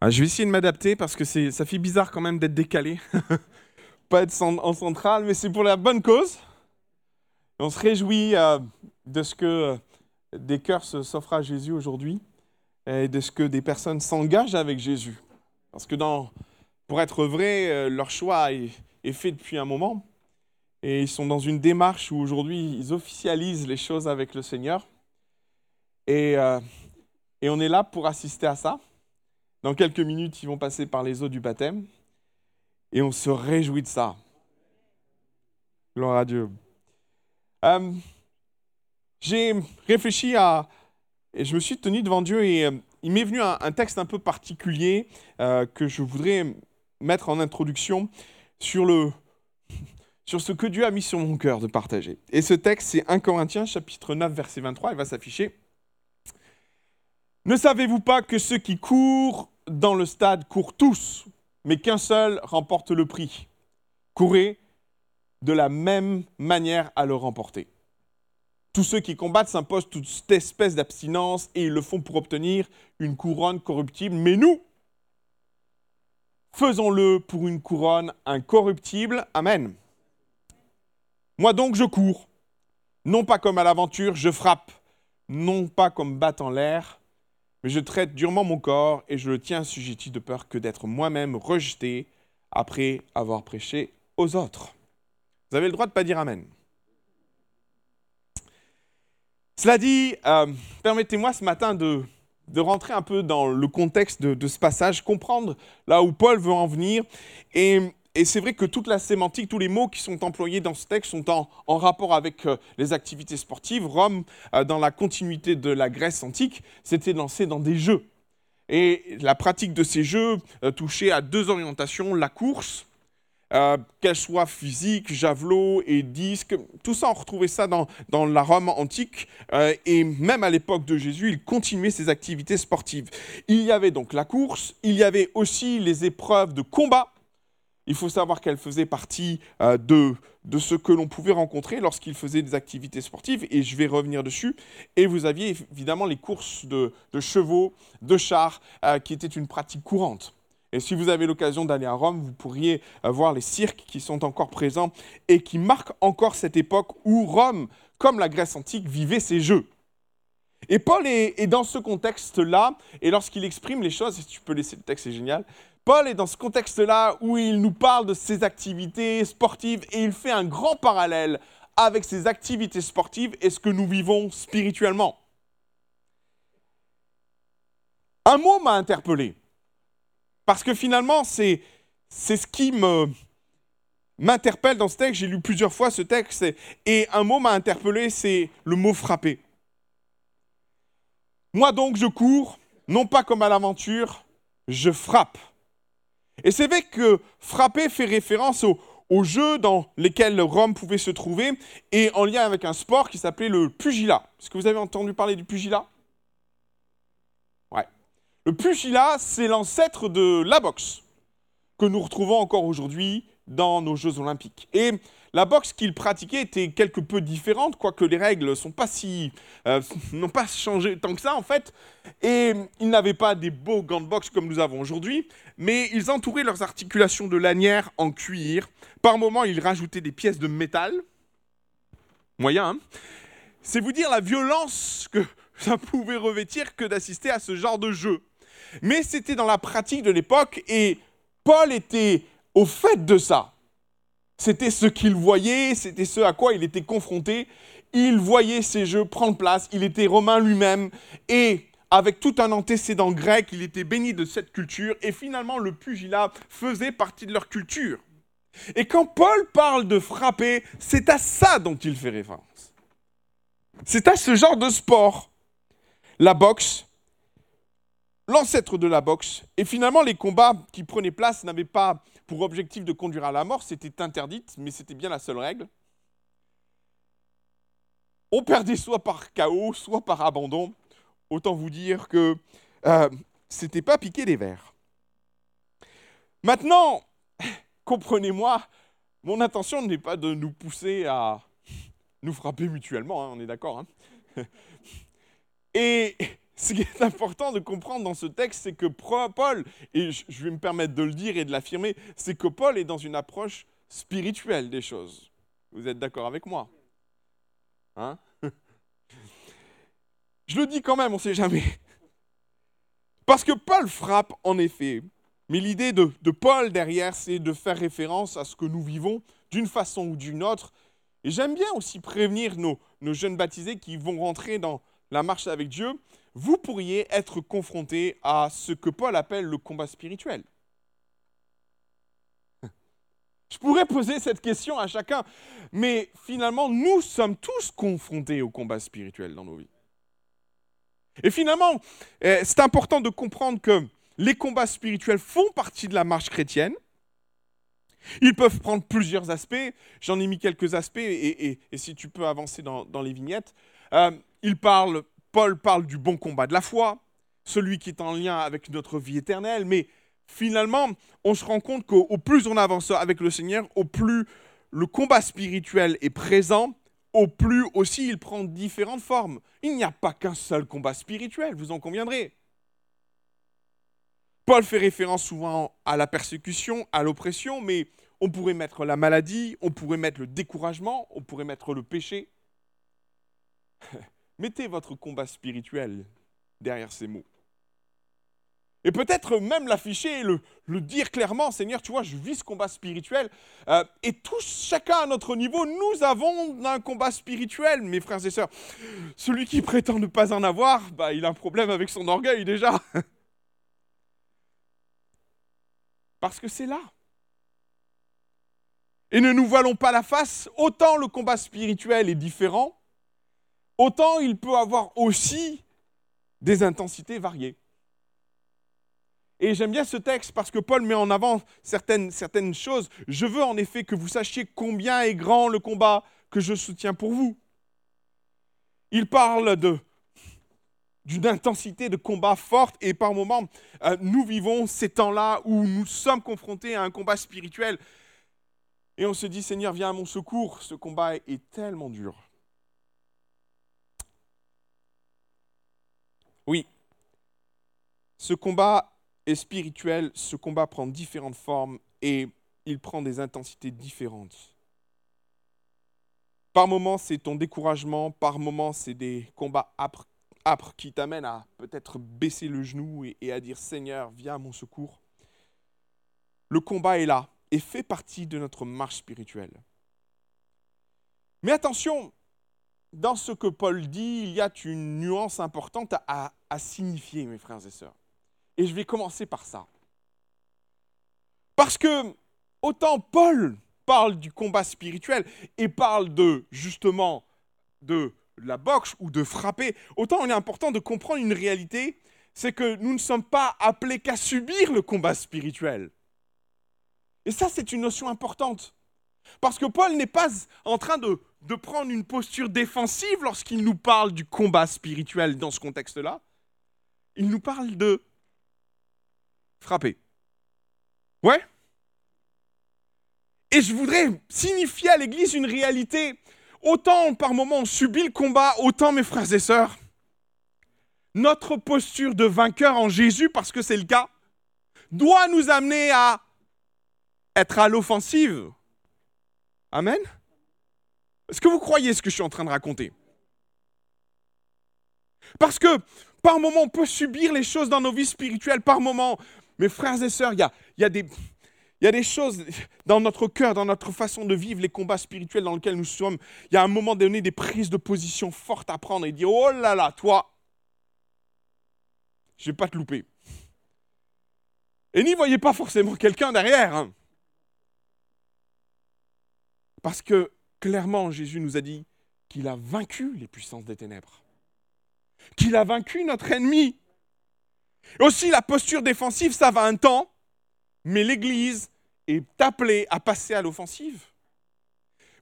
Ah, je vais essayer de m'adapter parce que ça fait bizarre quand même d'être décalé. Pas être en centrale, mais c'est pour la bonne cause. On se réjouit euh, de ce que euh, des cœurs s'offrent à Jésus aujourd'hui et de ce que des personnes s'engagent avec Jésus. Parce que pour être vrai, euh, leur choix est, fait depuis un moment et ils sont dans une démarche où aujourd'hui ils officialisent les choses avec le Seigneur. Et on est là pour assister à ça. Dans quelques minutes, ils vont passer par les eaux du baptême. Et on se réjouit de ça. Gloire à Dieu. Euh, j'ai réfléchi à... Je me suis tenu devant Dieu et euh, il m'est venu un, texte un peu particulier euh, que je voudrais mettre en introduction sur, sur ce que Dieu a mis sur mon cœur de partager. Et ce texte, c'est 1 Corinthiens chapitre 9, verset 23. Il va s'afficher. Ne savez-vous pas que ceux qui courent dans le stade courent tous, mais qu'un seul remporte le prix Courez de la même manière à le remporter. Tous ceux qui combattent s'imposent toute espèce d'abstinence et ils le font pour obtenir une couronne corruptible. Mais nous, faisons-le pour une couronne incorruptible. Amen. Moi donc je cours, non pas comme à l'aventure, je frappe, non pas comme battant l'air, mais je traite durement mon corps et je le tiens assujetti de peur que d'être moi-même rejeté après avoir prêché aux autres. Vous avez le droit de ne pas dire Amen. Cela dit, euh, permettez-moi ce matin de, rentrer un peu dans le contexte de, ce passage, comprendre là où Paul veut en venir. Et, c'est vrai que toute la sémantique, tous les mots qui sont employés dans ce texte sont en, rapport avec euh, les activités sportives. Rome, euh, dans la continuité de la Grèce antique, s'était lancé dans des jeux. Et la pratique de ces jeux touchait à deux orientations, la course euh, qu'elle soit physique, javelot et disque, tout ça, on retrouvait ça dans, la Rome antique, euh, et même à l'époque de Jésus, il continuait ses activités sportives. Il y avait donc la course, il y avait aussi les épreuves de combat. Il faut savoir qu'elle faisait partie euh, de, de ce que l'on pouvait rencontrer lorsqu'il faisait des activités sportives, et je vais revenir dessus. Et vous aviez évidemment les courses de, de chevaux, de chars, qui étaient une pratique courante. Et si vous avez l'occasion d'aller à Rome, vous pourriez euh, voir les cirques qui sont encore présents et qui marquent encore cette époque où Rome, comme la Grèce antique, vivait ses jeux. Et Paul est, dans ce contexte-là, et lorsqu'il exprime les choses, si tu peux laisser le texte, c'est génial, Paul est dans ce contexte-là où il nous parle de ses activités sportives et il fait un grand parallèle avec ses activités sportives et ce que nous vivons spirituellement. Un mot m'a interpellé. Parce que finalement, c'est, ce qui m'interpelle dans ce texte. J'ai lu plusieurs fois ce texte et un mot m'a interpellé, c'est le mot frapper. Moi donc, je cours, non pas comme à l'aventure, je frappe. Et c'est vrai que frapper fait référence aux, jeux dans lesquels Rome pouvait se trouver et en lien avec un sport qui s'appelait le pugilat. Est-ce que vous avez entendu parler du pugilat? Le pugilat, c'est l'ancêtre de la boxe, que nous retrouvons encore aujourd'hui dans nos Jeux olympiques. Et la boxe qu'il pratiquait était quelque peu différente, quoique les règles euh, n'ont pas changé tant que ça en fait. Et ils n'avaient pas des beaux gants de boxe comme nous avons aujourd'hui, mais ils entouraient leurs articulations de lanières en cuir. Par moments, ils rajoutaient des pièces de métal. Moyen, hein C'est vous dire la violence que ça pouvait revêtir que d'assister à ce genre de jeu mais c'était dans la pratique de l'époque et Paul était au fait de ça. C'était ce qu'il voyait, c'était ce à quoi il était confronté. Il voyait ces jeux prendre place, il était romain lui-même et avec tout un antécédent grec, il était béni de cette culture et finalement le pugilat faisait partie de leur culture. Et quand Paul parle de frapper, c'est à ça dont il fait référence. C'est à ce genre de sport. La boxe, l'ancêtre de la boxe. Et finalement, les combats qui prenaient place n'avaient pas pour objectif de conduire à la mort, c'était interdite, mais c'était bien la seule règle. On perdait soit par chaos, soit par abandon. Autant vous dire que euh, c'était pas piquer des verres. Maintenant, comprenez-moi, mon intention n'est pas de nous pousser à nous frapper mutuellement, hein, on est d'accord. Hein. Et ce qui est important de comprendre dans ce texte, c'est que Paul, et je vais me permettre de le dire et de l'affirmer, c'est que Paul est dans une approche spirituelle des choses. Vous êtes d'accord avec moi? Hein? Je le dis quand même, on ne sait jamais. Parce que Paul frappe, en effet, mais l'idée de, Paul derrière, c'est de faire référence à ce que nous vivons d'une façon ou d'une autre. Et j'aime bien aussi prévenir nos, nos jeunes baptisés qui vont rentrer dans la marche avec Dieu. Vous pourriez être confrontés à ce que Paul appelle le combat spirituel. Je pourrais poser cette question à chacun, mais finalement, nous sommes tous confrontés au combat spirituel dans nos vies. Et finalement, eh, c'est important de comprendre que les combats spirituels font partie de la marche chrétienne. Ils peuvent prendre plusieurs aspects. J'en ai mis quelques aspects, et, si tu peux avancer dans, les vignettes. Euh, il parle, Paul parle du bon combat de la foi, celui qui est en lien avec notre vie éternelle, mais finalement, on se rend compte qu'au plus on avance avec le Seigneur, au plus le combat spirituel est présent, au plus aussi il prend différentes formes. Il n'y a pas qu'un seul combat spirituel, vous en conviendrez. Paul fait référence souvent à la persécution, à l'oppression, mais on pourrait mettre la maladie, on pourrait mettre le découragement, on pourrait mettre le péché. Mettez votre combat spirituel derrière ces mots. Et peut-être même l'afficher et le, dire clairement, Seigneur, tu vois, je vis ce combat spirituel. Euh, et tous, chacun à notre niveau, nous avons un combat spirituel, mes frères et sœurs. Celui qui prétend ne pas en avoir, bah, il a un problème avec son orgueil déjà. Parce que c'est là. Et ne nous voilons pas la face, autant le combat spirituel est différent, autant il peut avoir aussi des intensités variées. Et j'aime bien ce texte parce que Paul met en avant certaines, certaines choses. Je veux en effet que vous sachiez combien est grand le combat que je soutiens pour vous. Il parle d'une intensité de combat forte et par moments, euh, nous vivons ces temps-là où nous sommes confrontés à un combat spirituel et on se dit, Seigneur, viens à mon secours, ce combat est tellement dur. Oui, ce combat et spirituel, ce combat prend différentes formes et il prend des intensités différentes. Par moments, c'est ton découragement, par moments, c'est des combats âpres, qui t'amènent à peut-être baisser le genou et, et à dire Seigneur, viens à mon secours. Le combat est là et fait partie de notre marche spirituelle. Mais attention, dans ce que Paul dit, il y a une nuance importante à, à signifier, mes frères et sœurs. Et je vais commencer par ça. Parce que autant Paul parle du combat spirituel et parle de justement de la boxe ou de frapper, autant il est important de comprendre une réalité, c'est que nous ne sommes pas appelés qu'à subir le combat spirituel. Et ça, c'est une notion importante. Parce que Paul n'est pas en train de, de prendre une posture défensive lorsqu'il nous parle du combat spirituel dans ce contexte-là. Il nous parle de frapper. Ouais Et je voudrais signifier à l'Église une réalité. Autant par moment on subit le combat, autant mes frères et sœurs, notre posture de vainqueur en Jésus, parce que c'est le cas, doit nous amener à être à l'offensive. Amen Est-ce que vous croyez ce que je suis en train de raconter? Parce que par moment, on peut subir les choses dans nos vies spirituelles. Par moment, mes frères et sœurs, il y a, des, des choses dans notre cœur, dans notre façon de vivre les combats spirituels dans lesquels nous sommes. Il y a un moment donné des prises de position fortes à prendre et dire Oh là là, toi, je ne vais pas te louper. Et n'y voyez pas forcément quelqu'un derrière. Hein. Parce que clairement, Jésus nous a dit qu'il a vaincu les puissances des ténèbres. Qu'il a vaincu notre ennemi. Aussi, la posture défensive, ça va un temps, mais l'Église est appelée à passer à l'offensive.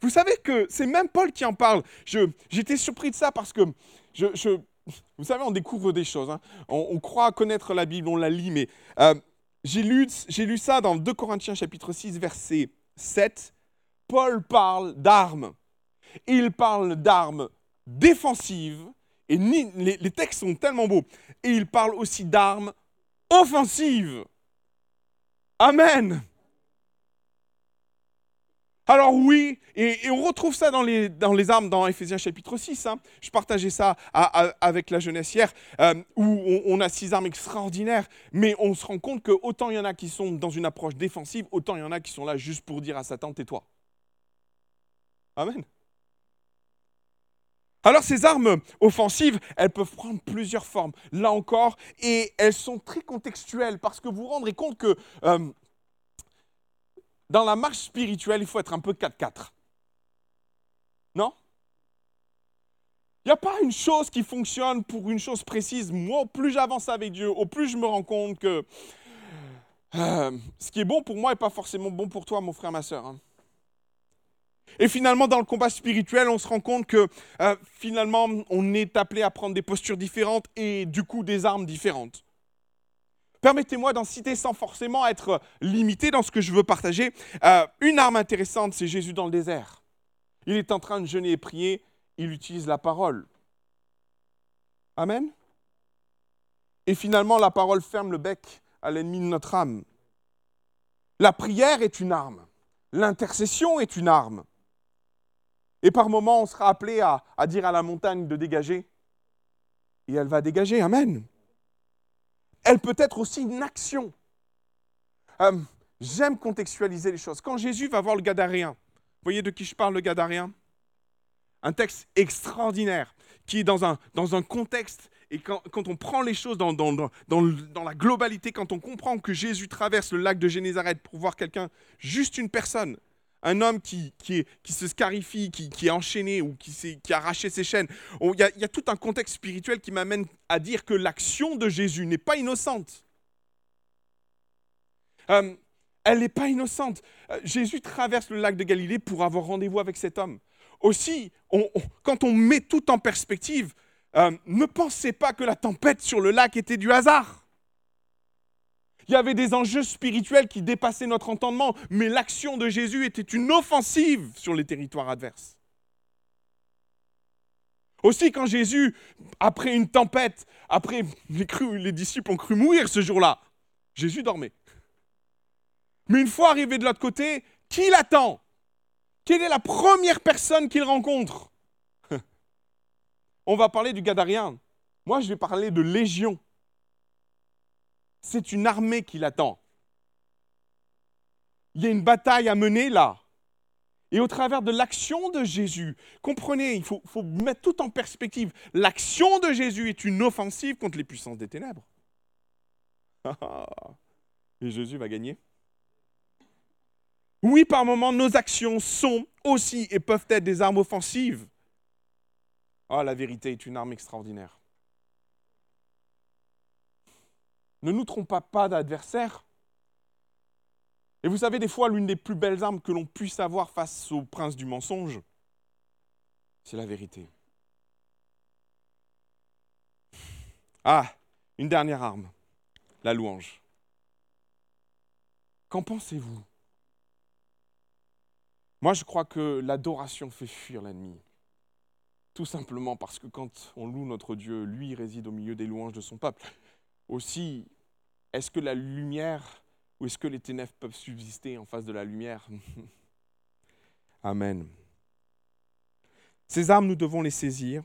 Vous savez que c'est même Paul qui en parle. J'étais surpris de ça parce que, vous savez, on découvre des choses. Hein. On, croit connaître la Bible, on la lit, mais euh, j'ai lu, lu ça dans 2 Corinthiens chapitre 6, verset 7. Paul parle d'armes. Il parle d'armes défensives Et les, textes sont tellement beaux. Et il parle aussi d'armes offensives. Amen. Alors oui, et, on retrouve ça dans les, armes dans Ephésiens chapitre 6. Hein. Je partageais ça avec la jeunesse hier, euh, où on, a six armes extraordinaires, mais on se rend compte que autant il y en a qui sont dans une approche défensive, autant il y en a qui sont là juste pour dire à Satan, tais-toi. Amen. Alors ces armes offensives, elles peuvent prendre plusieurs formes, là encore, et elles sont très contextuelles, parce que vous vous rendrez compte que... Euh, dans la marche spirituelle, il faut être un peu 4-4. Non? Il n'y a pas une chose qui fonctionne pour une chose précise. Moi, au plus j'avance avec Dieu, au plus je me rends compte que euh, ce qui est bon pour moi n'est pas forcément bon pour toi, mon frère, ma soeur. Hein. Et finalement, dans le combat spirituel, on se rend compte que euh, finalement, on est appelé à prendre des postures différentes et du coup des armes différentes. Permettez-moi d'en citer sans forcément être limité dans ce que je veux partager. Euh, une arme intéressante, c'est Jésus dans le désert. Il est en train de jeûner et prier, il utilise la parole. Amen. Et finalement, la parole ferme le bec à l'ennemi de notre âme. La prière est une arme. L'intercession est une arme. Et par moments, on sera appelé à, dire à la montagne de dégager. Et elle va dégager. Amen elle peut être aussi une action. Euh, j'aime contextualiser les choses. Quand Jésus va voir le Gadaréen, vous voyez de qui je parle, le Gadaréen Un texte extraordinaire qui est dans un, contexte, et quand, on prend les choses dans, dans, dans, la globalité, quand on comprend que Jésus traverse le lac de Génézareth pour voir quelqu'un, juste une personne, un homme qui, se scarifie, qui, est enchaîné ou qui, qui a arraché ses chaînes. Il y, y, a tout un contexte spirituel qui m'amène à dire que l'action de Jésus n'est pas innocente. Euh, elle n'est pas innocente. Euh, Jésus traverse le lac de Galilée pour avoir rendez-vous avec cet homme. Aussi, quand on met tout en perspective, euh, ne pensez pas que la tempête sur le lac était du hasard. Il y avait des enjeux spirituels qui dépassaient notre entendement, mais l'action de Jésus était une offensive sur les territoires adverses. Aussi, quand Jésus, après une tempête, après les, les disciples ont cru mourir ce jour-là, Jésus dormait. Mais une fois arrivé de l'autre côté, qui l'attend? Quelle est la première personne qu'il rencontre? On va parler du Gadarien. Moi, je vais parler de Légion c'est une armée qui l'attend. Il y a une bataille à mener là. Et au travers de l'action de Jésus, comprenez, il faut, mettre tout en perspective. L'action de Jésus est une offensive contre les puissances des ténèbres. Et Jésus va gagner. Oui, par moments, nos actions sont aussi et peuvent être des armes offensives. Ah, la vérité est une arme extraordinaire. Ne nous trompons pas d'adversaire. Et vous savez, des fois, l'une des plus belles armes que l'on puisse avoir face au prince du mensonge, c'est la vérité. Ah, une dernière arme, la louange. Qu'en pensez-vous? Moi, je crois que l'adoration fait fuir l'ennemi. Tout simplement parce que quand on loue notre Dieu, lui réside au milieu des louanges de son peuple. Aussi, est-ce que la lumière ou est-ce que les ténèbres peuvent subsister en face de la lumière? Amen. Ces armes, nous devons les saisir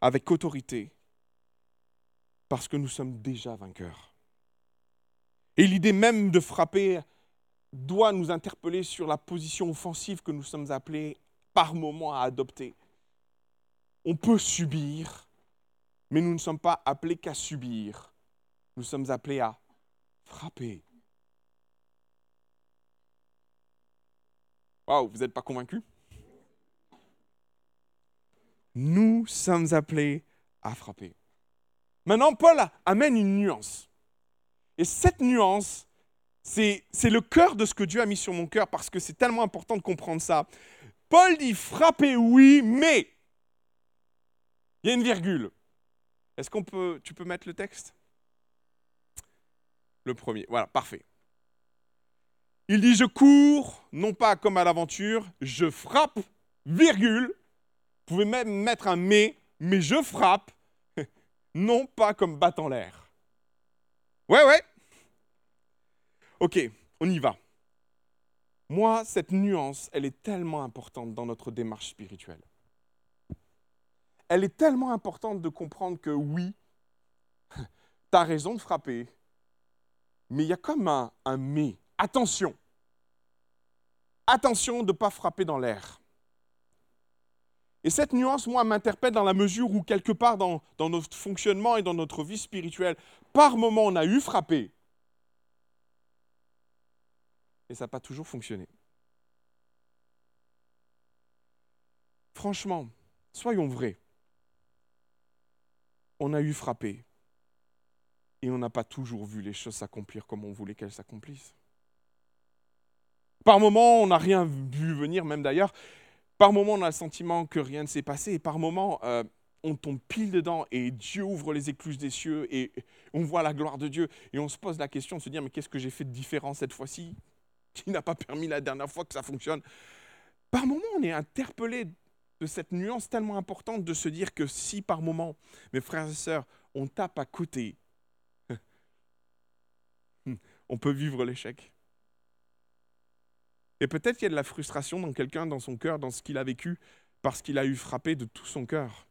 avec autorité parce que nous sommes déjà vainqueurs. Et l'idée même de frapper doit nous interpeller sur la position offensive que nous sommes appelés par moment à adopter. On peut subir, mais nous ne sommes pas appelés qu'à subir nous sommes appelés à frapper. Waouh, vous n'êtes pas convaincus? Nous sommes appelés à frapper. Maintenant, Paul amène une nuance. Et cette nuance, c'est le cœur de ce que Dieu a mis sur mon cœur parce que c'est tellement important de comprendre ça. Paul dit frapper, oui, mais il y a une virgule. Est-ce qu'on peut, tu peux mettre le texte? Le premier. Voilà, parfait. Il dit, je cours, non pas comme à l'aventure, je frappe, virgule. Vous pouvez même mettre un mais, mais je frappe, non pas comme battant l'air. Ouais, ouais. Ok, on y va. Moi, cette nuance, elle est tellement importante dans notre démarche spirituelle. Elle est tellement importante de comprendre que oui, tu as raison de frapper, mais il y a comme un, mais. Attention. Attention de ne pas frapper dans l'air. Et cette nuance, moi, m'interpelle dans la mesure où, quelque part dans, dans, notre fonctionnement et dans notre vie spirituelle, par moment, on a eu frappé. Et ça n'a pas toujours fonctionné. Franchement, soyons vrais. On a eu frappé. Et on n'a pas toujours vu les choses s'accomplir comme on voulait qu'elles s'accomplissent. Par moments, on n'a rien vu venir, même d'ailleurs. Par moments, on a le sentiment que rien ne s'est passé. Et par moments, euh, on tombe pile dedans et Dieu ouvre les écluses des cieux et on voit la gloire de Dieu. Et on se pose la question de se dire, mais qu'est-ce que j'ai fait de différent cette fois-ci qui n'a pas permis la dernière fois que ça fonctionne? Par moments, on est interpellé de cette nuance tellement importante de se dire que si par moment, mes frères et sœurs, on tape à côté, on peut vivre l'échec. Et peut-être qu'il y a de la frustration dans quelqu'un, dans son cœur, dans ce qu'il a vécu, parce qu'il a eu frappé de tout son cœur.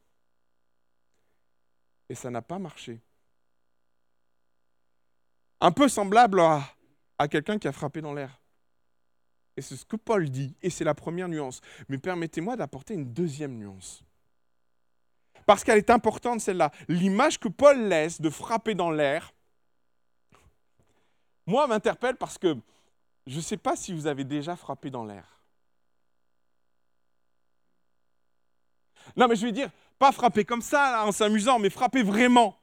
Et ça n'a pas marché. Un peu semblable à, à quelqu'un qui a frappé dans l'air. Et c'est ce que Paul dit, et c'est la première nuance. Mais permettez-moi d'apporter une deuxième nuance. Parce qu'elle est importante, celle-là. L'image que Paul laisse de frapper dans l'air, moi, m'interpelle parce que je ne sais pas si vous avez déjà frappé dans l'air. Non, mais je vais dire, pas frapper comme ça, en s'amusant, mais frapper vraiment.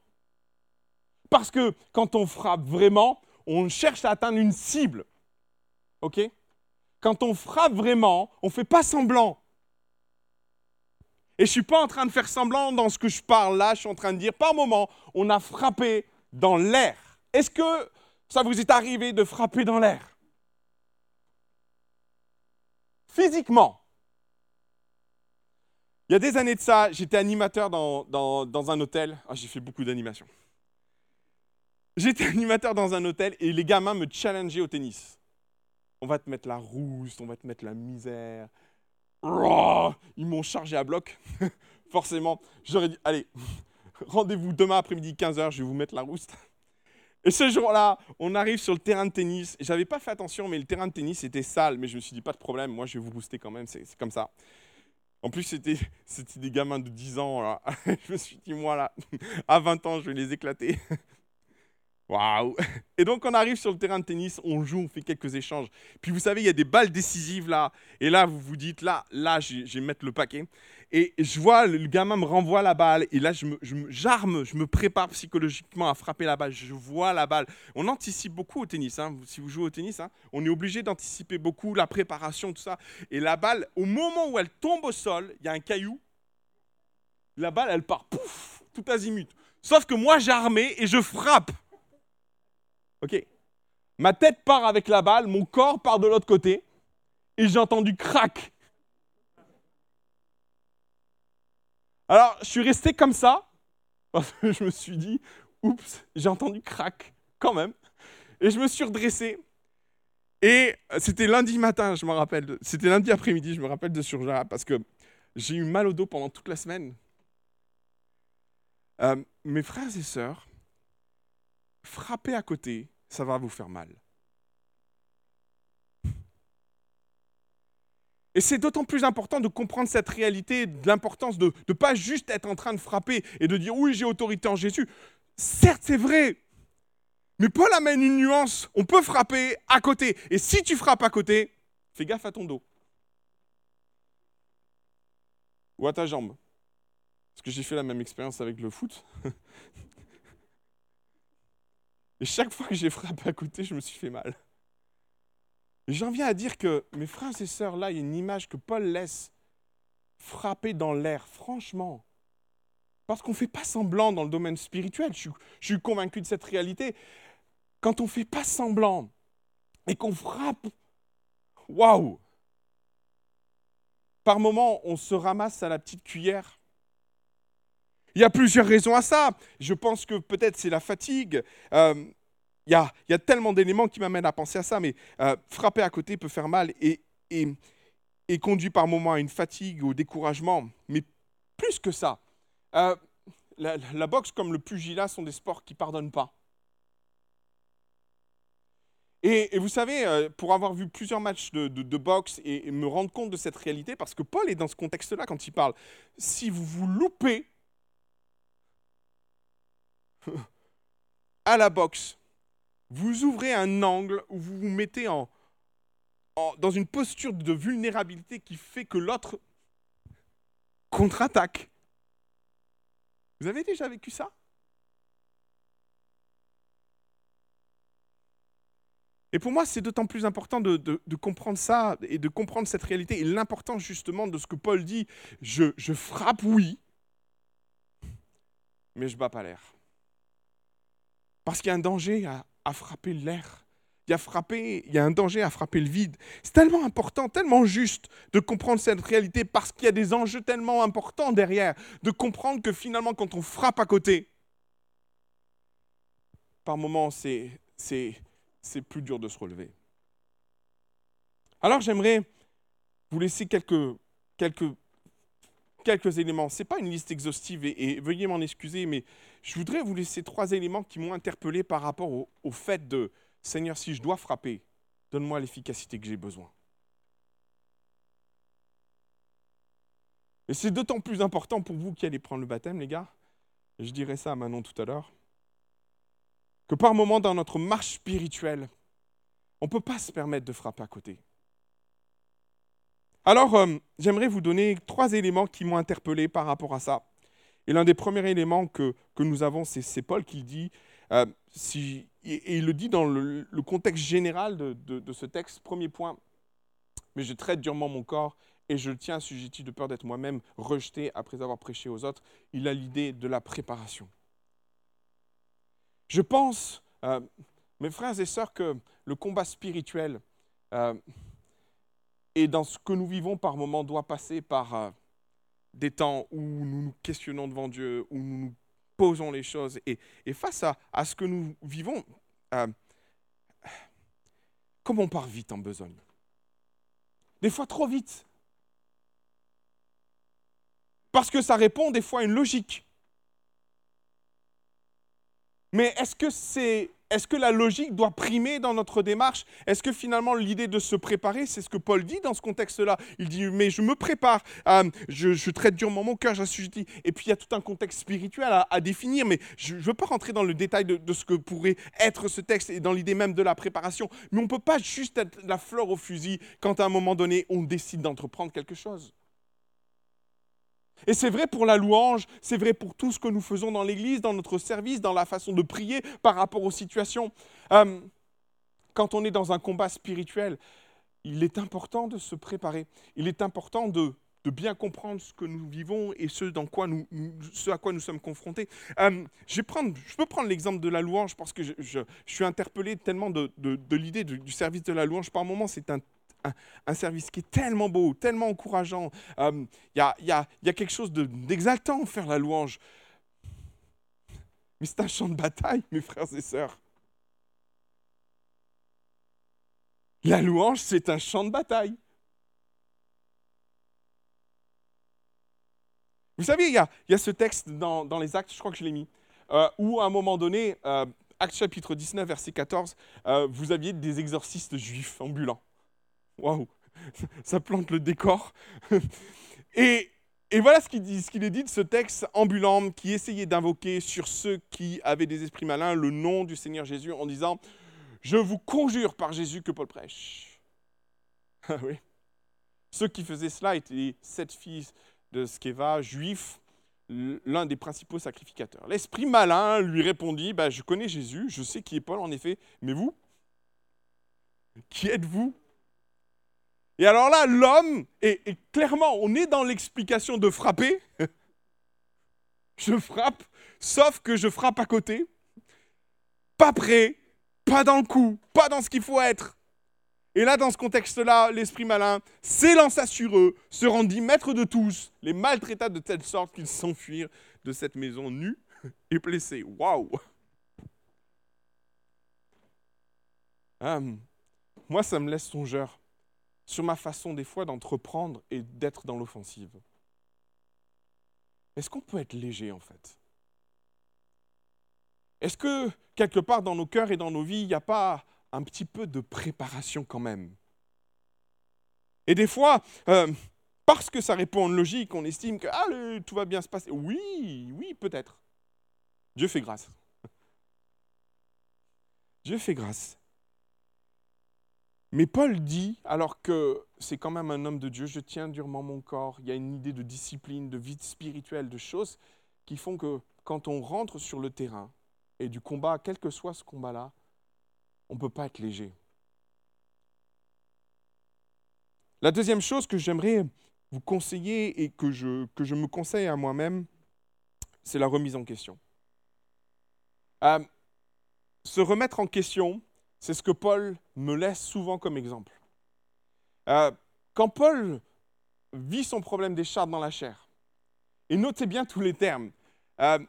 Parce que quand on frappe vraiment, on cherche à atteindre une cible. OK? Quand on frappe vraiment, on ne fait pas semblant. Et je ne suis pas en train de faire semblant dans ce que je parle là, je suis en train de dire, par moment, on a frappé dans l'air. Est-ce que ça vous est arrivé de frapper dans l'air physiquement. Il y a des années de ça, j'étais animateur dans, un hôtel. Ah, j'ai fait beaucoup d'animations. J'étais animateur dans un hôtel et les gamins me challengeaient au tennis. On va te mettre la rousse, on va te mettre la misère. Ils m'ont chargé à bloc. Forcément, j'aurais dit, allez, rendez-vous demain après-midi 15h, je vais vous mettre la rousse. Et ce jour-là, on arrive sur le terrain de tennis. J'avais pas fait attention, mais le terrain de tennis était sale. Mais je me suis dit, pas de problème, moi je vais vous booster quand même, c'est comme ça. En plus, c'était des gamins de 10 ans. Là. je me suis dit, moi là, à 20 ans, je vais les éclater. Waouh Et donc on arrive sur le terrain de tennis, on joue, on fait quelques échanges. Puis vous savez, il y a des balles décisives là. Et là, vous vous dites, là, là, je vais mettre le paquet. Et je vois, le gamin me renvoie la balle. Et là, je me, j'arme, je me prépare psychologiquement à frapper la balle. Je vois la balle. On anticipe beaucoup au tennis. Hein. Si vous jouez au tennis, hein, on est obligé d'anticiper beaucoup la préparation, tout ça. Et la balle, au moment où elle tombe au sol, il y a un caillou. La balle, elle part, pouf, tout azimut. Sauf que moi, j'ai armé et je frappe. Ok. Ma tête part avec la balle, mon corps part de l'autre côté, et j'ai entendu crac. Alors, je suis resté comme ça, parce que je me suis dit, oups, j'ai entendu crac, quand même. Et je me suis redressé. Et c'était lundi matin, je me rappelle. C'était lundi après-midi, je me rappelle de surja, parce que j'ai eu mal au dos pendant toute la semaine. Euh, mes frères et sœurs, frapper à côté, ça va vous faire mal. Et c'est d'autant plus important de comprendre cette réalité, l'importance de ne pas juste être en train de frapper et de dire oui, j'ai autorité en Jésus. Certes, c'est vrai. Mais Paul amène une nuance. On peut frapper à côté. Et si tu frappes à côté, fais gaffe à ton dos. Ou à ta jambe. Parce que j'ai fait la même expérience avec le foot. Et chaque fois que j'ai frappé à côté, je me suis fait mal. Et j'en viens à dire que, mes frères et sœurs, là, il y a une image que Paul laisse frapper dans l'air, franchement. Parce qu'on ne fait pas semblant dans le domaine spirituel. Je, je suis convaincu de cette réalité. Quand on ne fait pas semblant et qu'on frappe, waouh Par moments, on se ramasse à la petite cuillère Il y a plusieurs raisons à ça. Je pense que peut-être c'est la fatigue. Euh, il, y a, tellement d'éléments qui m'amènent à penser à ça, mais euh, frapper à côté peut faire mal et, et, conduit par moments à une fatigue, au découragement. Mais plus que ça, euh, la, boxe comme le pugilat sont des sports qui ne pardonnent pas. Et, vous savez, pour avoir vu plusieurs matchs de, boxe et, me rendre compte de cette réalité, parce que Paul est dans ce contexte-là quand il parle, si vous vous loupez à la boxe, vous ouvrez un angle où vous vous mettez en, dans une posture de vulnérabilité qui fait que l'autre contre-attaque. Vous avez déjà vécu ça? Et pour moi, c'est d'autant plus important de, comprendre ça et de comprendre cette réalité et l'importance justement de ce que Paul dit. Je, je frappe, oui, mais je bats pas l'air. Parce qu'il y a un danger à, frapper l'air. Il y, a un danger à frapper le vide. C'est tellement important, tellement juste de comprendre cette réalité parce qu'il y a des enjeux tellement importants derrière. De comprendre que finalement, quand on frappe à côté, par moments, c'est c'est plus dur de se relever. Alors j'aimerais vous laisser quelques, quelques, quelques éléments. Ce n'est pas une liste exhaustive et, veuillez m'en excuser, mais je voudrais vous laisser trois éléments qui m'ont interpellé par rapport au, fait de Seigneur, si je dois frapper, donne-moi l'efficacité que j'ai besoin. Et c'est d'autant plus important pour vous qui allez prendre le baptême, les gars. Je dirai ça à Manon tout à l'heure que par moments dans notre marche spirituelle, on ne peut pas se permettre de frapper à côté. Alors, euh, j'aimerais vous donner trois éléments qui m'ont interpellé par rapport à ça. Et l'un des premiers éléments que, que nous avons, c'est Paul qui dit, euh, et, il le dit dans le, contexte général de, de, ce texte, premier point, mais je traite durement mon corps et je le tiens assujetti de peur d'être moi-même rejeté après avoir prêché aux autres? Il a l'idée de la préparation. Je pense, euh, mes frères et sœurs, que le combat spirituel et dans ce que nous vivons par moments doit passer par euh, des temps où nous nous questionnons devant Dieu, où nous nous posons les choses. Et, face à, à, ce que nous vivons, euh, comme on part vite en besogne? Des fois trop vite. Parce que ça répond des fois à une logique. Mais est-ce que c'est est-ce que la logique doit primer dans notre démarche? Est-ce que finalement l'idée de se préparer, c'est ce que Paul dit dans ce contexte-là? Il dit, mais je me prépare, euh, je, traite durement mon cœur, j'assujettis. Et puis il y a tout un contexte spirituel à, définir, mais je ne veux pas rentrer dans le détail de, ce que pourrait être ce texte et dans l'idée même de la préparation. Mais on ne peut pas juste être la fleur au fusil quand à un moment donné, on décide d'entreprendre quelque chose. Et c'est vrai pour la louange, c'est vrai pour tout ce que nous faisons dans l'Église, dans notre service, dans la façon de prier par rapport aux situations. Euh, quand on est dans un combat spirituel, il est important de se préparer. Il est important de, bien comprendre ce que nous vivons et ce, à quoi nous sommes confrontés. Euh, je, peux prendre l'exemple de la louange parce que je, suis interpellé tellement de, de, de l'idée du service de la louange. Par moments, c'est un un, service qui est tellement beau, tellement encourageant. Il euh, y, a, y, a, quelque chose d'exaltant de, faire la louange. Mais c'est un champ de bataille, mes frères et sœurs. La louange, c'est un champ de bataille. Vous savez, il y a, ce texte dans, dans, les actes, je crois que je l'ai mis, euh, où à un moment donné, euh, acte chapitre 19, verset 14, euh, vous aviez des exorcistes juifs ambulants. Waouh, ça plante le décor. Et, voilà ce qu'il dit, ce qu'il est dit de ce texte ambulant qui essayait d'invoquer sur ceux qui avaient des esprits malins le nom du Seigneur Jésus en disant Je vous conjure par Jésus que Paul prêche. Ah oui. Ceux qui faisaient cela étaient les sept fils de Skeva, juifs, l'un des principaux sacrificateurs. L'esprit malin lui répondit bah, Je connais Jésus, je sais qui est Paul en effet, mais vous Qui êtes-vous et alors là, l'homme, et, clairement, on est dans l'explication de frapper. je frappe, sauf que je frappe à côté. Pas prêt, pas dans le coup, pas dans ce qu'il faut être. Et là, dans ce contexte-là, l'esprit malin s'élança sur eux, se rendit maître de tous, les maltraita de telle sorte qu'ils s'enfuirent de cette maison nu et blessé. Waouh hum, Moi, ça me laisse songeur sur ma façon des fois d'entreprendre et d'être dans l'offensive. Est-ce qu'on peut être léger en fait? Est-ce que quelque part dans nos cœurs et dans nos vies, il n'y a pas un petit peu de préparation quand même? Et des fois, euh, parce que ça répond à une logique, on estime que ah, tout va bien se passer. Oui, oui, peut-être. Dieu fait grâce. Dieu fait grâce. Mais Paul dit, alors que c'est quand même un homme de Dieu, je tiens durement mon corps, il y a une idée de discipline, de vie spirituelle, de choses qui font que quand on rentre sur le terrain et du combat, quel que soit ce combat-là, on ne peut pas être léger. La deuxième chose que j'aimerais vous conseiller et que je, que je me conseille à moi-même, c'est la remise en question. Euh, se remettre en question, c'est ce que Paul me laisse souvent comme exemple. Euh, quand Paul vit son problème des chartes dans la chair, et notez bien tous les termes, euh,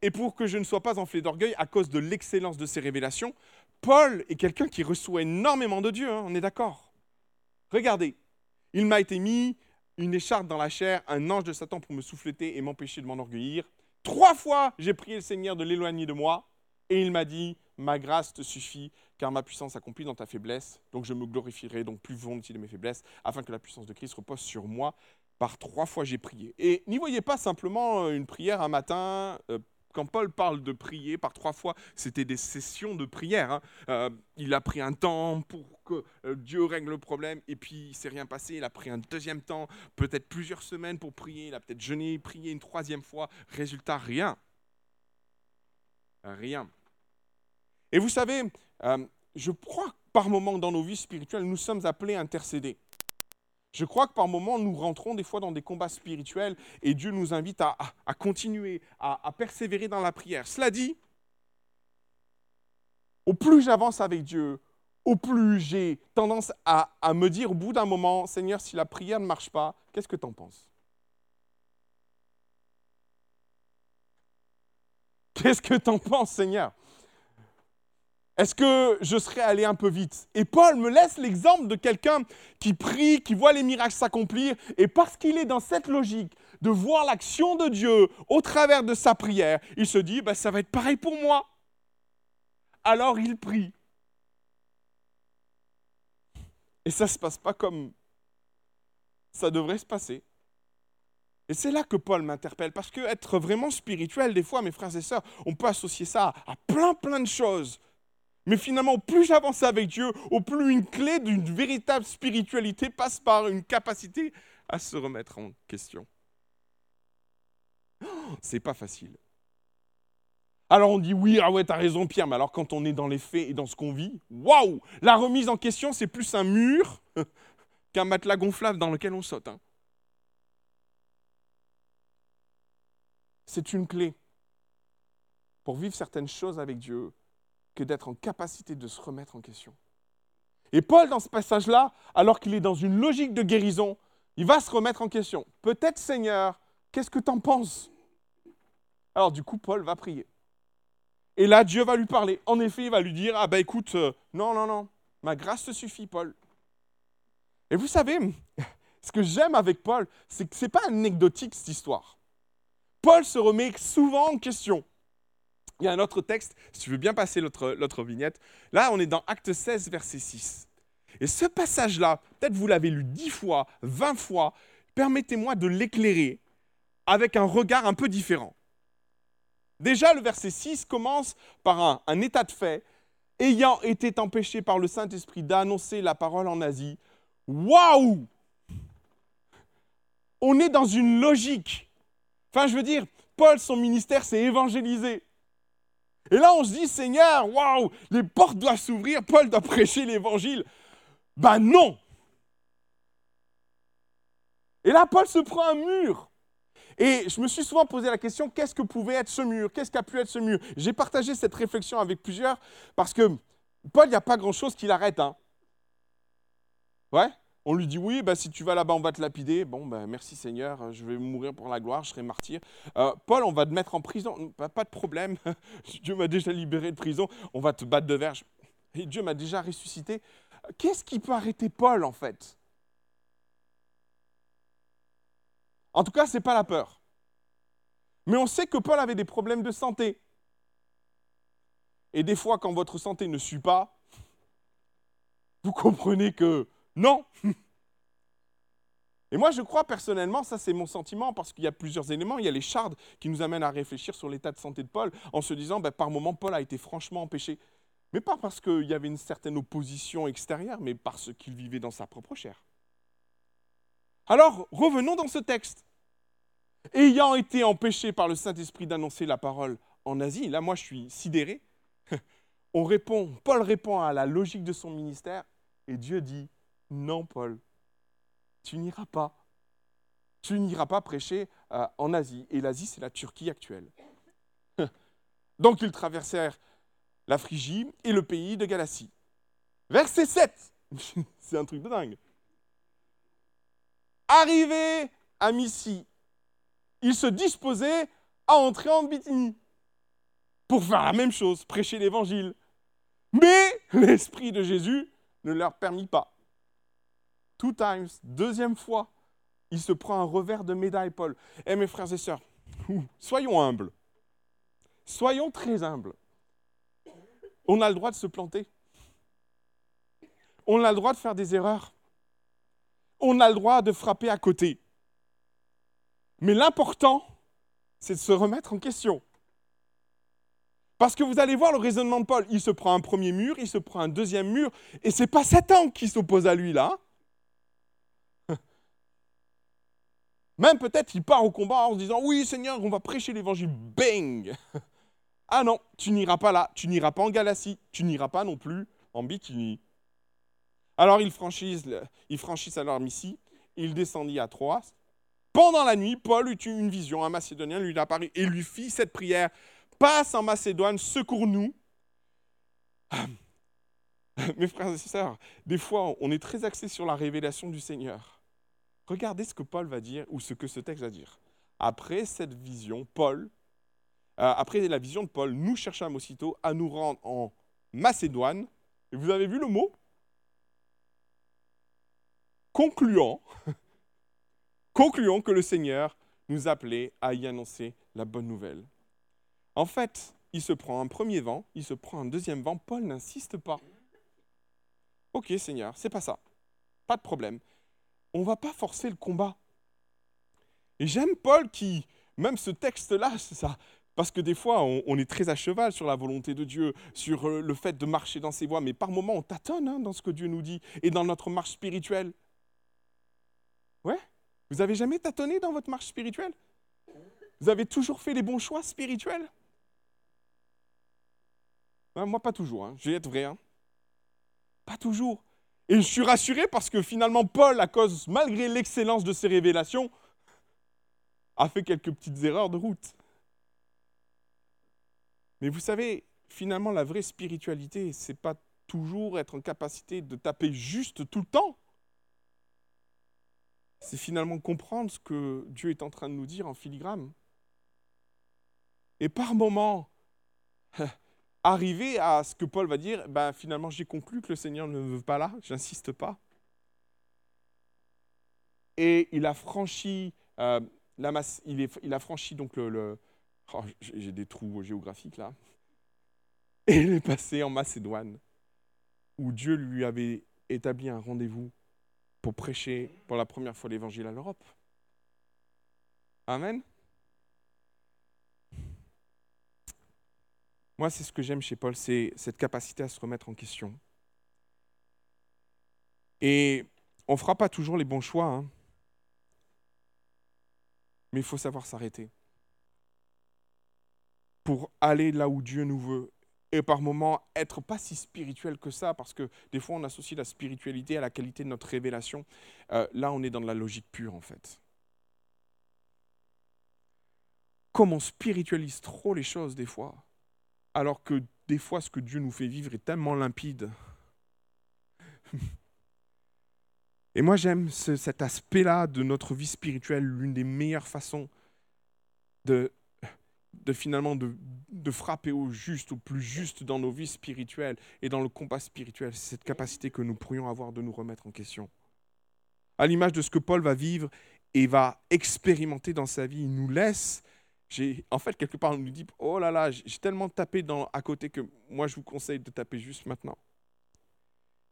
et pour que je ne sois pas enflé d'orgueil à cause de l'excellence de ses révélations, Paul est quelqu'un qui reçoit énormément de Dieu, hein, on est d'accord Regardez, il m'a été mis une écharpe dans la chair, un ange de Satan pour me souffleter et m'empêcher de m'enorgueillir. Trois fois, j'ai prié le Seigneur de l'éloigner de moi, et il m'a dit, ma grâce te suffit, car ma puissance accomplit dans ta faiblesse. Donc je me glorifierai donc plus volontiers de mes faiblesses, afin que la puissance de Christ repose sur moi. Par trois fois j'ai prié. Et n'y voyez pas simplement une prière un matin, euh, quand Paul parle de prier par trois fois, c'était des sessions de prière. Hein. Euh, il a pris un temps pour que euh, Dieu règle le problème, et puis il s'est rien passé. Il a pris un deuxième temps, peut-être plusieurs semaines pour prier. Il a peut-être jeûné, prié une troisième fois. Résultat, rien. Rien. Et vous savez, euh, je crois que par moments dans nos vies spirituelles, nous sommes appelés à intercéder. Je crois que par moments, nous rentrons des fois dans des combats spirituels et Dieu nous invite à, continuer, à, persévérer dans la prière. Cela dit, au plus j'avance avec Dieu, au plus j'ai tendance à, à, me dire au bout d'un moment, Seigneur, si la prière ne marche pas, qu'est-ce que tu en penses? Qu'est-ce que tu en penses, Seigneur? Est-ce que je serais allé un peu vite? Et Paul me laisse l'exemple de quelqu'un qui prie, qui voit les miracles s'accomplir, et parce qu'il est dans cette logique de voir l'action de Dieu au travers de sa prière, il se dit, bah, ça va être pareil pour moi. Alors il prie. Et ça ne se passe pas comme ça devrait se passer. Et c'est là que Paul m'interpelle, parce que être vraiment spirituel, des fois, mes frères et sœurs, on peut associer ça à plein, plein de choses. Mais finalement, plus j'avance avec Dieu, au plus une clé d'une véritable spiritualité passe par une capacité à se remettre en question. Oh, c'est pas facile. Alors on dit oui, ah ouais, t'as raison Pierre, mais alors quand on est dans les faits et dans ce qu'on vit, waouh La remise en question, c'est plus un mur qu'un matelas gonflable dans lequel on saute. Hein. C'est une clé pour vivre certaines choses avec Dieu, d'être en capacité de se remettre en question. Et Paul, dans ce passage-là, alors qu'il est dans une logique de guérison, il va se remettre en question. Peut-être, Seigneur, qu'est-ce que tu en penses? Alors du coup, Paul va prier. Et là, Dieu va lui parler. En effet, il va lui dire, ah ben écoute, euh, non, non, non, ma grâce te suffit, Paul. Et vous savez, ce que j'aime avec Paul, c'est que ce n'est pas anecdotique cette histoire. Paul se remet souvent en question. Il y a un autre texte, si tu veux bien passer l'autre vignette. Là, on est dans Acte 16, verset 6. Et ce passage-là, peut-être vous l'avez lu dix fois, vingt fois, permettez-moi de l'éclairer avec un regard un peu différent. Déjà, le verset 6 commence par un, un état de fait. Ayant été empêché par le Saint-Esprit d'annoncer la parole en Asie, waouh On est dans une logique. Enfin, je veux dire, Paul, son ministère, c'est évangéliser. Et là, on se dit, Seigneur, waouh, les portes doivent s'ouvrir, Paul doit prêcher l'évangile. Ben non Et là, Paul se prend un mur. Et je me suis souvent posé la question, qu'est-ce que pouvait être ce mur? Qu'est-ce qu'a pu être ce mur? J'ai partagé cette réflexion avec plusieurs parce que Paul, il n'y a pas grand-chose qui l'arrête. Hein. Ouais? On lui dit oui, bah, si tu vas là-bas, on va te lapider. Bon, bah, merci Seigneur, je vais mourir pour la gloire, je serai martyr. Euh, Paul, on va te mettre en prison. Pas de problème, Dieu m'a déjà libéré de prison, on va te battre de verge. Et Dieu m'a déjà ressuscité. Qu'est-ce qui peut arrêter Paul en fait? En tout cas, ce n'est pas la peur. Mais on sait que Paul avait des problèmes de santé. Et des fois, quand votre santé ne suit pas, vous comprenez que non. Et moi, je crois personnellement, ça c'est mon sentiment, parce qu'il y a plusieurs éléments. Il y a les chardes qui nous amènent à réfléchir sur l'état de santé de Paul, en se disant, ben, par moment, Paul a été franchement empêché. Mais pas parce qu'il y avait une certaine opposition extérieure, mais parce qu'il vivait dans sa propre chair. Alors, revenons dans ce texte. Ayant été empêché par le Saint-Esprit d'annoncer la parole en Asie, là moi je suis sidéré, on répond, Paul répond à la logique de son ministère, et Dieu dit, non Paul, tu n'iras pas. Tu n'iras pas prêcher euh, en Asie. Et l'Asie, c'est la Turquie actuelle. Donc ils traversèrent la Phrygie et le pays de Galatie. Verset 7. c'est un truc de dingue. Arrivé à Missy, il se disposait à entrer en Bithynie pour faire la même chose, prêcher l'évangile. Mais l'Esprit de Jésus ne leur permit pas. Two times, deuxième fois, il se prend un revers de médaille, Paul. Eh mes frères et sœurs, soyons humbles. Soyons très humbles. On a le droit de se planter. On a le droit de faire des erreurs. On a le droit de frapper à côté. Mais l'important, c'est de se remettre en question. Parce que vous allez voir le raisonnement de Paul. Il se prend un premier mur, il se prend un deuxième mur, et ce n'est pas Satan qui s'oppose à lui là. Même peut-être il part au combat en se disant Oui, Seigneur, on va prêcher l'évangile. Bang Ah non, tu n'iras pas là, tu n'iras pas en Galatie, tu n'iras pas non plus en bikini. Alors ils franchissent, ils franchissent alors ici, il descendit à Troas. Pendant la nuit, Paul eut une vision, un Macédonien lui apparut et lui fit cette prière Passe en Macédoine, secours-nous. Mes frères et sœurs, des fois, on est très axé sur la révélation du Seigneur. Regardez ce que Paul va dire ou ce que ce texte va dire. Après cette vision, Paul, euh, après la vision de Paul, nous cherchâmes aussitôt à nous rendre en Macédoine. Et vous avez vu le mot? Concluant que le Seigneur nous appelait à y annoncer la bonne nouvelle. En fait, il se prend un premier vent, il se prend un deuxième vent. Paul n'insiste pas. Ok, Seigneur, c'est pas ça. Pas de problème on ne va pas forcer le combat. Et j'aime Paul qui, même ce texte-là, c'est ça, parce que des fois, on, est très à cheval sur la volonté de Dieu, sur euh, le fait de marcher dans ses voies, mais par moments, on tâtonne hein, dans ce que Dieu nous dit et dans notre marche spirituelle. Ouais? Vous avez jamais tâtonné dans votre marche spirituelle? Vous avez toujours fait les bons choix spirituels? Moi, pas toujours, hein. je vais être vrai. Hein. Pas toujours. Et je suis rassuré parce que finalement, Paul, à cause, malgré l'excellence de ses révélations, a fait quelques petites erreurs de route. Mais vous savez, finalement, la vraie spiritualité, c'est pas toujours être en capacité de taper juste tout le temps. C'est finalement comprendre ce que Dieu est en train de nous dire en filigrane. Et par moments, arriver à ce que Paul va dire, ben, finalement j'ai conclu que le Seigneur ne veut pas là, j'insiste pas. Et il a franchi, euh, la masse, il, a franchi donc le... Oh, j'ai des trous géographiques là. Et il est passé en Macédoine, où Dieu lui avait établi un rendez-vous pour prêcher pour la première fois l'évangile à l'Europe. Amen. Moi, c'est ce que j'aime chez Paul, c'est cette capacité à se remettre en question. Et on ne fera pas toujours les bons choix, hein. mais il faut savoir s'arrêter pour aller là où Dieu nous veut. Et par moments, être pas si spirituel que ça, parce que des fois, on associe la spiritualité à la qualité de notre révélation. Euh, là, on est dans de la logique pure, en fait. Comme on spiritualise trop les choses, des fois, alors que des fois ce que Dieu nous fait vivre est tellement limpide. Et moi, j'aime cet aspect-là de notre vie spirituelle, l'une des meilleures façons de, de finalement de, de, frapper au juste, au plus juste dans nos vies spirituelles et dans le combat spirituel. C'est cette capacité que nous pourrions avoir de nous remettre en question. À l'image de ce que Paul va vivre et va expérimenter dans sa vie, il nous laisse. En fait, quelque part, on nous dit Oh là là, j'ai tellement tapé dans, à côté que moi, je vous conseille de taper juste maintenant.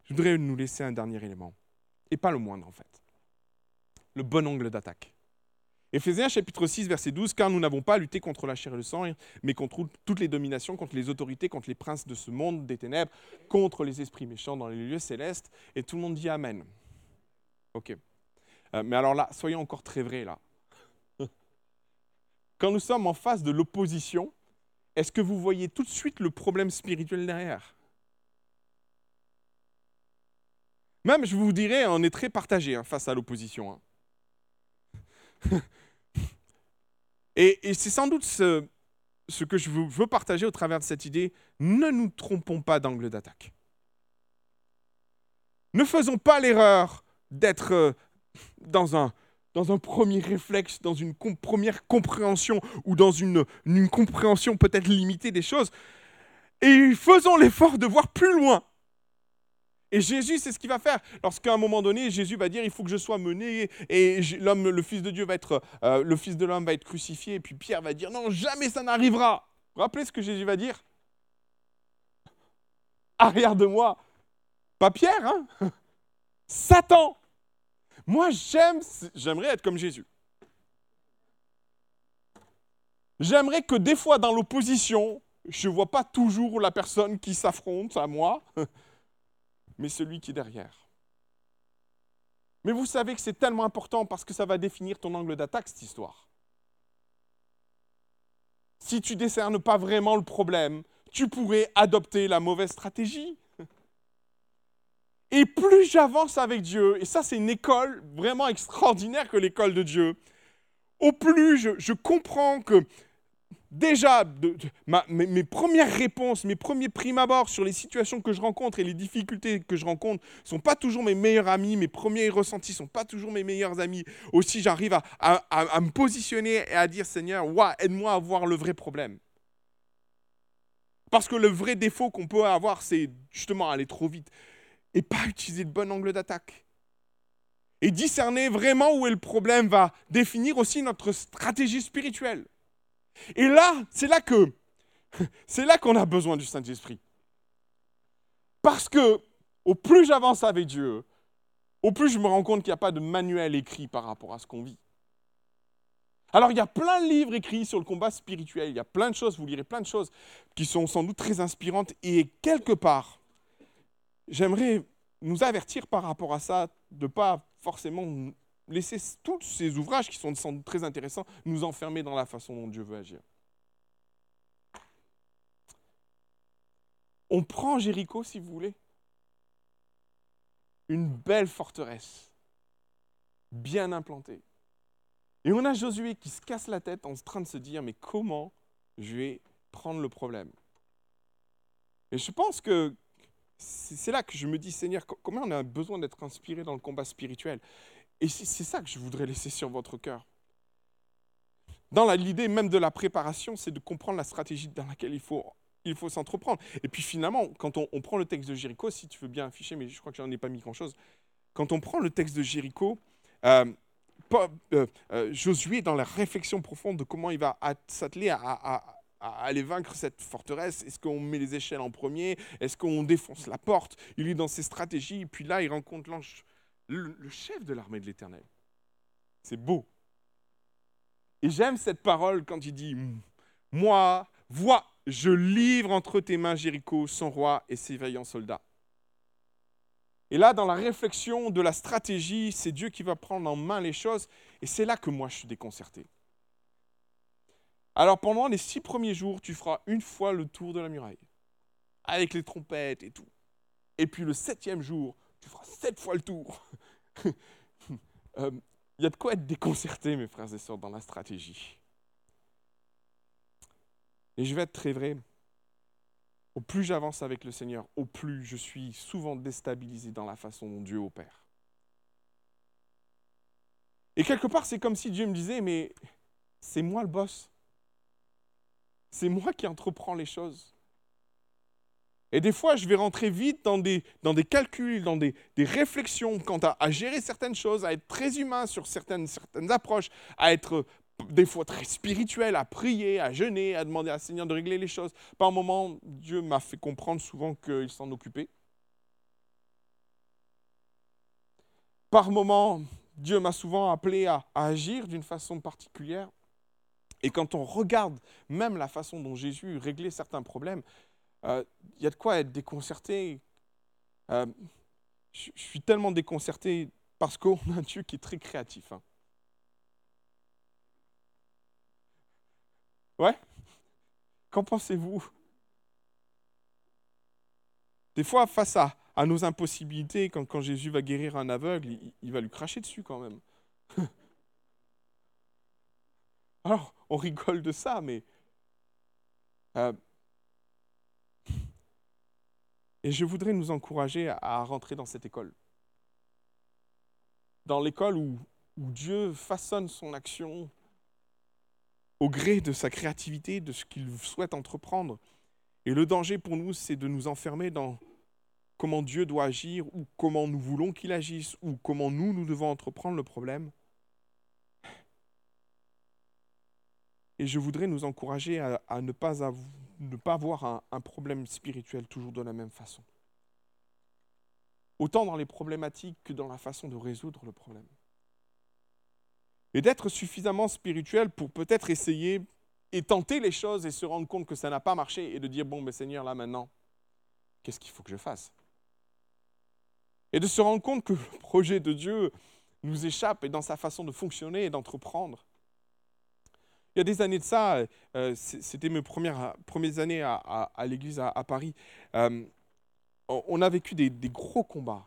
Je voudrais nous laisser un dernier élément et pas le moindre en fait. Le bon angle d'attaque. Éphésiens chapitre 6, verset 12, car nous n'avons pas à lutter contre la chair et le sang, mais contre toutes les dominations, contre les autorités, contre les princes de ce monde des ténèbres, contre les esprits méchants dans les lieux célestes. Et tout le monde dit Amen. Ok. Euh, mais alors là, soyons encore très vrais là. Quand nous sommes en face de l'opposition, est-ce que vous voyez tout de suite le problème spirituel derrière? Même, je vous dirais, on est très partagé hein, face à l'opposition. Hein. et, c'est sans doute ce, que je veux partager au travers de cette idée. Ne nous trompons pas d'angle d'attaque. Ne faisons pas l'erreur d'être euh, dans un, dans un premier réflexe, dans une première compréhension ou dans une, compréhension peut-être limitée des choses. Et faisons l'effort de voir plus loin. Et Jésus, c'est ce qu'il va faire. Lorsqu'à un moment donné, Jésus va dire, il faut que je sois mené, et l'homme, le Fils de Dieu va être, euh, le Fils de l'homme va être crucifié, et puis Pierre va dire, non, jamais ça n'arrivera. Rappelez ce que Jésus va dire? Arrière de moi. Pas Pierre, hein? Satan. Moi, j'aime, j'aimerais être comme Jésus. J'aimerais que des fois dans l'opposition, je ne vois pas toujours la personne qui s'affronte à moi, mais celui qui est derrière. Mais vous savez que c'est tellement important parce que ça va définir ton angle d'attaque, cette histoire. Si tu décernes pas vraiment le problème, tu pourrais adopter la mauvaise stratégie. Et plus j'avance avec Dieu, et ça c'est une école vraiment extraordinaire que l'école de Dieu, au plus je, comprends que déjà, mes, premières réponses, mes premiers primes sur les situations que je rencontre et les difficultés que je rencontre ne sont pas toujours mes meilleurs amis, mes premiers ressentis ne sont pas toujours mes meilleurs amis. Aussi, j'arrive à, me positionner et à dire, Seigneur, aide-moi à voir le vrai problème. Parce que le vrai défaut qu'on peut avoir, c'est justement aller trop vite et pas utiliser le bon angle d'attaque. Et discerner vraiment où est le problème va définir aussi notre stratégie spirituelle. Et là, c'est là que c'est là qu'on a besoin du Saint-Esprit. Parce que au plus j'avance avec Dieu, au plus je me rends compte qu'il n'y a pas de manuel écrit par rapport à ce qu'on vit. Alors il y a plein de livres écrits sur le combat spirituel, il y a plein de choses, vous lirez plein de choses qui sont sans doute très inspirantes et quelque part, j'aimerais nous avertir par rapport à ça de ne pas forcément laisser tous ces ouvrages qui sont très intéressants nous enfermer dans la façon dont Dieu veut agir. On prend Jéricho, si vous voulez. Une belle forteresse, bien implantée. Et on a Josué qui se casse la tête en train de se dire, mais comment je vais prendre le problème? Et je pense que c'est là que je me dis, Seigneur, comment on a besoin d'être inspiré dans le combat spirituel? Et c'est ça que je voudrais laisser sur votre cœur. Dans l'idée même de la préparation, c'est de comprendre la stratégie dans laquelle il faut, il faut s'entreprendre. Et puis finalement, quand on, prend le texte de Jéricho, si tu veux bien afficher, mais je crois que j'en ai pas mis grand-chose, quand on prend le texte de Jéricho, euh, euh, euh, Josué, dans la réflexion profonde de comment il va s'atteler à, aller vaincre cette forteresse, est-ce qu'on met les échelles en premier? Est-ce qu'on défonce la porte? Il est dans ses stratégies, et puis là, il rencontre l'ange le, chef de l'armée de l'Éternel. C'est beau. Et j'aime cette parole quand il dit Moi, vois, je livre entre tes mains Jéricho, son roi et ses vaillants soldats. Et là, dans la réflexion de la stratégie, c'est Dieu qui va prendre en main les choses. Et c'est là que moi, je suis déconcerté. Alors, pendant les six premiers jours, tu feras une fois le tour de la muraille, avec les trompettes et tout. Et puis le septième jour, tu feras sept fois le tour. Euh, il y a de quoi être déconcerté, mes frères et sœurs, dans la stratégie. Et je vais être très vrai. Au plus j'avance avec le Seigneur, au plus je suis souvent déstabilisé dans la façon dont Dieu opère. Et quelque part, c'est comme si Dieu me disait, mais c'est moi le boss. C'est moi qui entreprends les choses. Et des fois, je vais rentrer vite dans des, dans des calculs, dans des, réflexions quant à, gérer certaines choses, à être très humain sur certaines, certaines approches, à être des fois très spirituel, à prier, à jeûner, à demander à Seigneur de régler les choses. Par un moment, Dieu m'a fait comprendre souvent qu'il s'en occupait. Par moment, Dieu m'a souvent appelé à agir d'une façon particulière. Et quand on regarde même la façon dont Jésus réglait certains problèmes, euh, il y a de quoi être déconcerté. Euh, je suis tellement déconcerté parce qu'on a un Dieu qui est très créatif. Hein. Ouais Qu'en pensez-vous? Des fois, face à, nos impossibilités, quand, Jésus va guérir un aveugle, il va lui cracher dessus quand même. Alors, on rigole de ça, mais... Euh, et je voudrais nous encourager à rentrer dans cette école. Dans l'école où, où Dieu façonne son action au gré de sa créativité, de ce qu'il souhaite entreprendre. Et le danger pour nous, c'est de nous enfermer dans comment Dieu doit agir, ou comment nous voulons qu'il agisse, ou comment nous, nous devons entreprendre le problème. Et je voudrais nous encourager à, ne, pas ne, pas avoir un, un problème spirituel toujours de la même façon. Autant dans les problématiques que dans la façon de résoudre le problème. Et d'être suffisamment spirituel pour peut-être essayer et tenter les choses et se rendre compte que ça n'a pas marché et de dire, bon, mais Seigneur, là maintenant, qu'est-ce qu'il faut que je fasse? Et de se rendre compte que le projet de Dieu nous échappe et dans sa façon de fonctionner et d'entreprendre. Il y a des années de ça, euh, c'était mes premières, années à, l'église à, Paris, euh, on a vécu des, gros combats.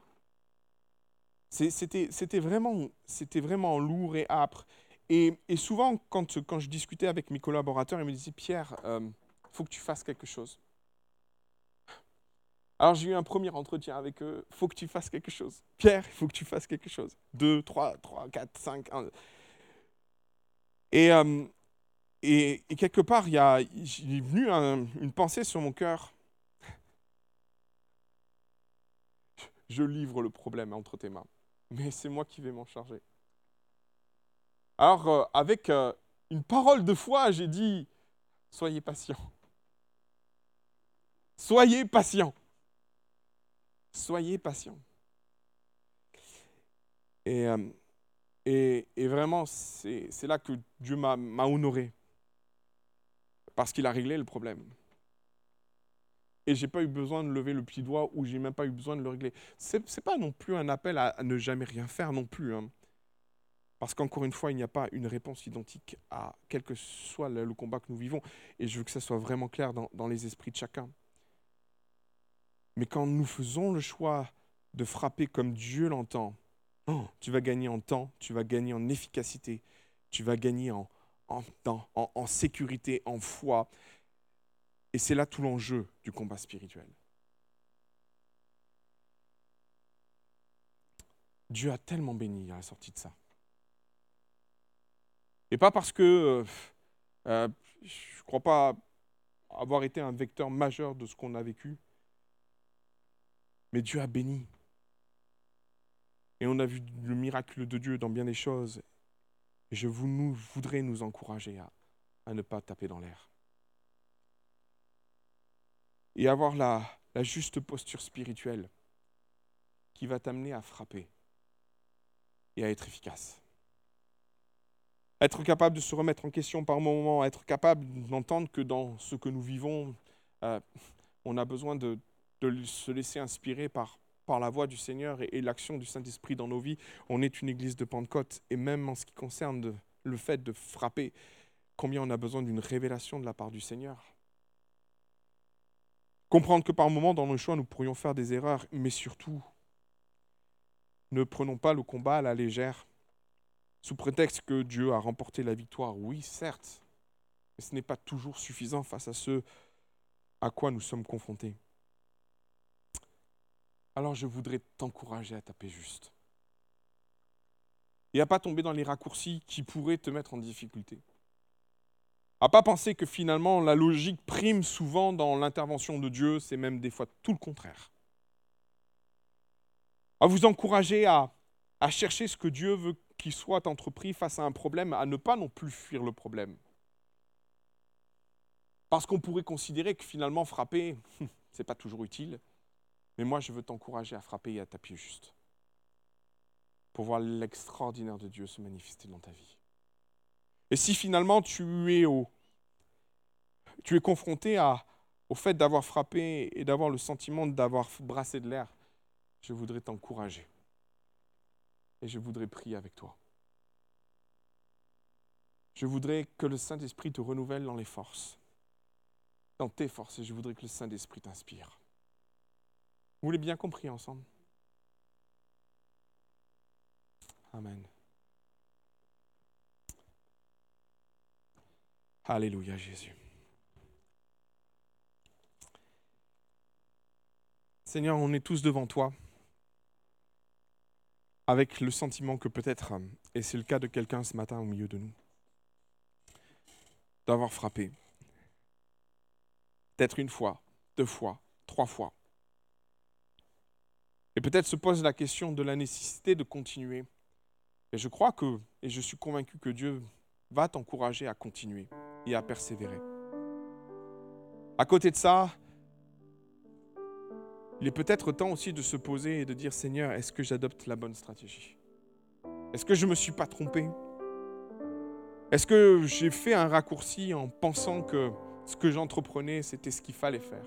C'était vraiment, lourd et âpre. Et, souvent, quand, je discutais avec mes collaborateurs, ils me disaient Pierre, il euh, faut que tu fasses quelque chose. Alors j'ai eu un premier entretien avec eux. Il faut que tu fasses quelque chose. Pierre, il faut que tu fasses quelque chose. Deux, trois, trois, quatre, cinq. Et, et, quelque part, il, y a, venu une pensée sur mon cœur. Je livre le problème entre tes mains, mais c'est moi qui vais m'en charger. Alors, euh, avec euh, une parole de foi, j'ai dit, soyez patient. Soyez patient. Soyez patient. Euh, et vraiment, c'est là que Dieu m'a honoré parce qu'il a réglé le problème. Et j'ai pas eu besoin de lever le petit doigt ou j'ai même pas eu besoin de le régler. Ce n'est pas non plus un appel à, ne jamais rien faire non plus. Hein. Parce qu'encore une fois, il n'y a pas une réponse identique à quel que soit le, combat que nous vivons. Et je veux que ça soit vraiment clair dans, les esprits de chacun. Mais quand nous faisons le choix de frapper comme Dieu l'entend, oh, tu vas gagner en temps, tu vas gagner en efficacité, tu vas gagner en, en, sécurité, en foi. Et c'est là tout l'enjeu du combat spirituel. Dieu a tellement béni à la sortie de ça. Et pas parce que euh, euh, je ne crois pas avoir été un vecteur majeur de ce qu'on a vécu, mais Dieu a béni. Et on a vu le miracle de Dieu dans bien des choses. Je voudrais nous encourager à, ne pas taper dans l'air. Et avoir la, juste posture spirituelle qui va t'amener à frapper et à être efficace. Être capable de se remettre en question par moments, être capable d'entendre que dans ce que nous vivons, euh, on a besoin de, se laisser inspirer par, par la voix du Seigneur et, l'action du Saint-Esprit dans nos vies. On est une église de Pentecôte et même en ce qui concerne le fait de frapper, combien on a besoin d'une révélation de la part du Seigneur. Comprendre que par moments, dans nos choix, nous pourrions faire des erreurs, mais surtout, ne prenons pas le combat à la légère, sous prétexte que Dieu a remporté la victoire. Oui, certes, mais ce n'est pas toujours suffisant face à ce à quoi nous sommes confrontés. Alors je voudrais t'encourager à taper juste. et à pas tomber dans les raccourcis qui pourraient te mettre en difficulté. À pas penser que finalement la logique prime souvent dans l'intervention de Dieu, c'est même des fois tout le contraire. À vous encourager à, à chercher ce que Dieu veut qu'il soit entrepris face à un problème, à ne pas non plus fuir le problème. Parce qu'on pourrait considérer que finalement frapper, ce n'est pas toujours utile. Mais moi, je veux t'encourager à frapper et à taper juste. Pour voir l'extraordinaire de Dieu se manifester dans ta vie. Et si finalement tu es, au, tu es confronté au fait d'avoir frappé et d'avoir le sentiment d'avoir brassé de l'air, je voudrais t'encourager. Et je voudrais prier avec toi. Je voudrais que le Saint-Esprit te renouvelle dans les forces, dans tes forces, et je voudrais que le Saint-Esprit t'inspire. Vous l'avez bien compris ensemble Amen. Alléluia Jésus. Seigneur, on est tous devant toi avec le sentiment que peut-être, et c'est le cas de quelqu'un ce matin au milieu de nous, d'avoir frappé. Peut-être une fois, deux fois, trois fois. Et peut-être se pose la question de la nécessité de continuer. Et je crois que, et je suis convaincu que Dieu va t'encourager à continuer et à persévérer. À côté de ça, il est peut-être temps aussi de se poser et de dire Seigneur, est-ce que j'adopte la bonne stratégie? Est-ce que je ne me suis pas trompé? Est-ce que j'ai fait un raccourci en pensant que ce que j'entreprenais, c'était ce qu'il fallait faire?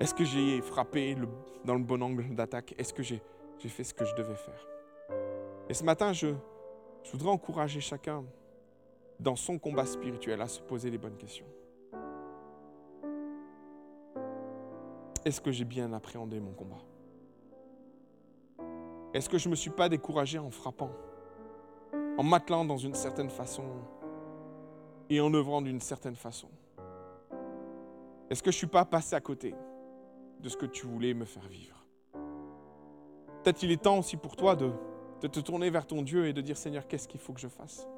Est-ce que j'ai frappé dans le bon angle d'attaque? Est-ce que j'ai fait ce que je devais faire? Et ce matin, je, voudrais encourager chacun dans son combat spirituel à se poser les bonnes questions. Est-ce que j'ai bien appréhendé mon combat? Est-ce que je ne me suis pas découragé en frappant, en m'attelant dans une certaine façon et en œuvrant d'une certaine façon? Est-ce que je ne suis pas passé à côté de ce que tu voulais me faire vivre Peut-être il est temps aussi pour toi de, te tourner vers ton Dieu et de dire Seigneur, qu'est-ce qu'il faut que je fasse?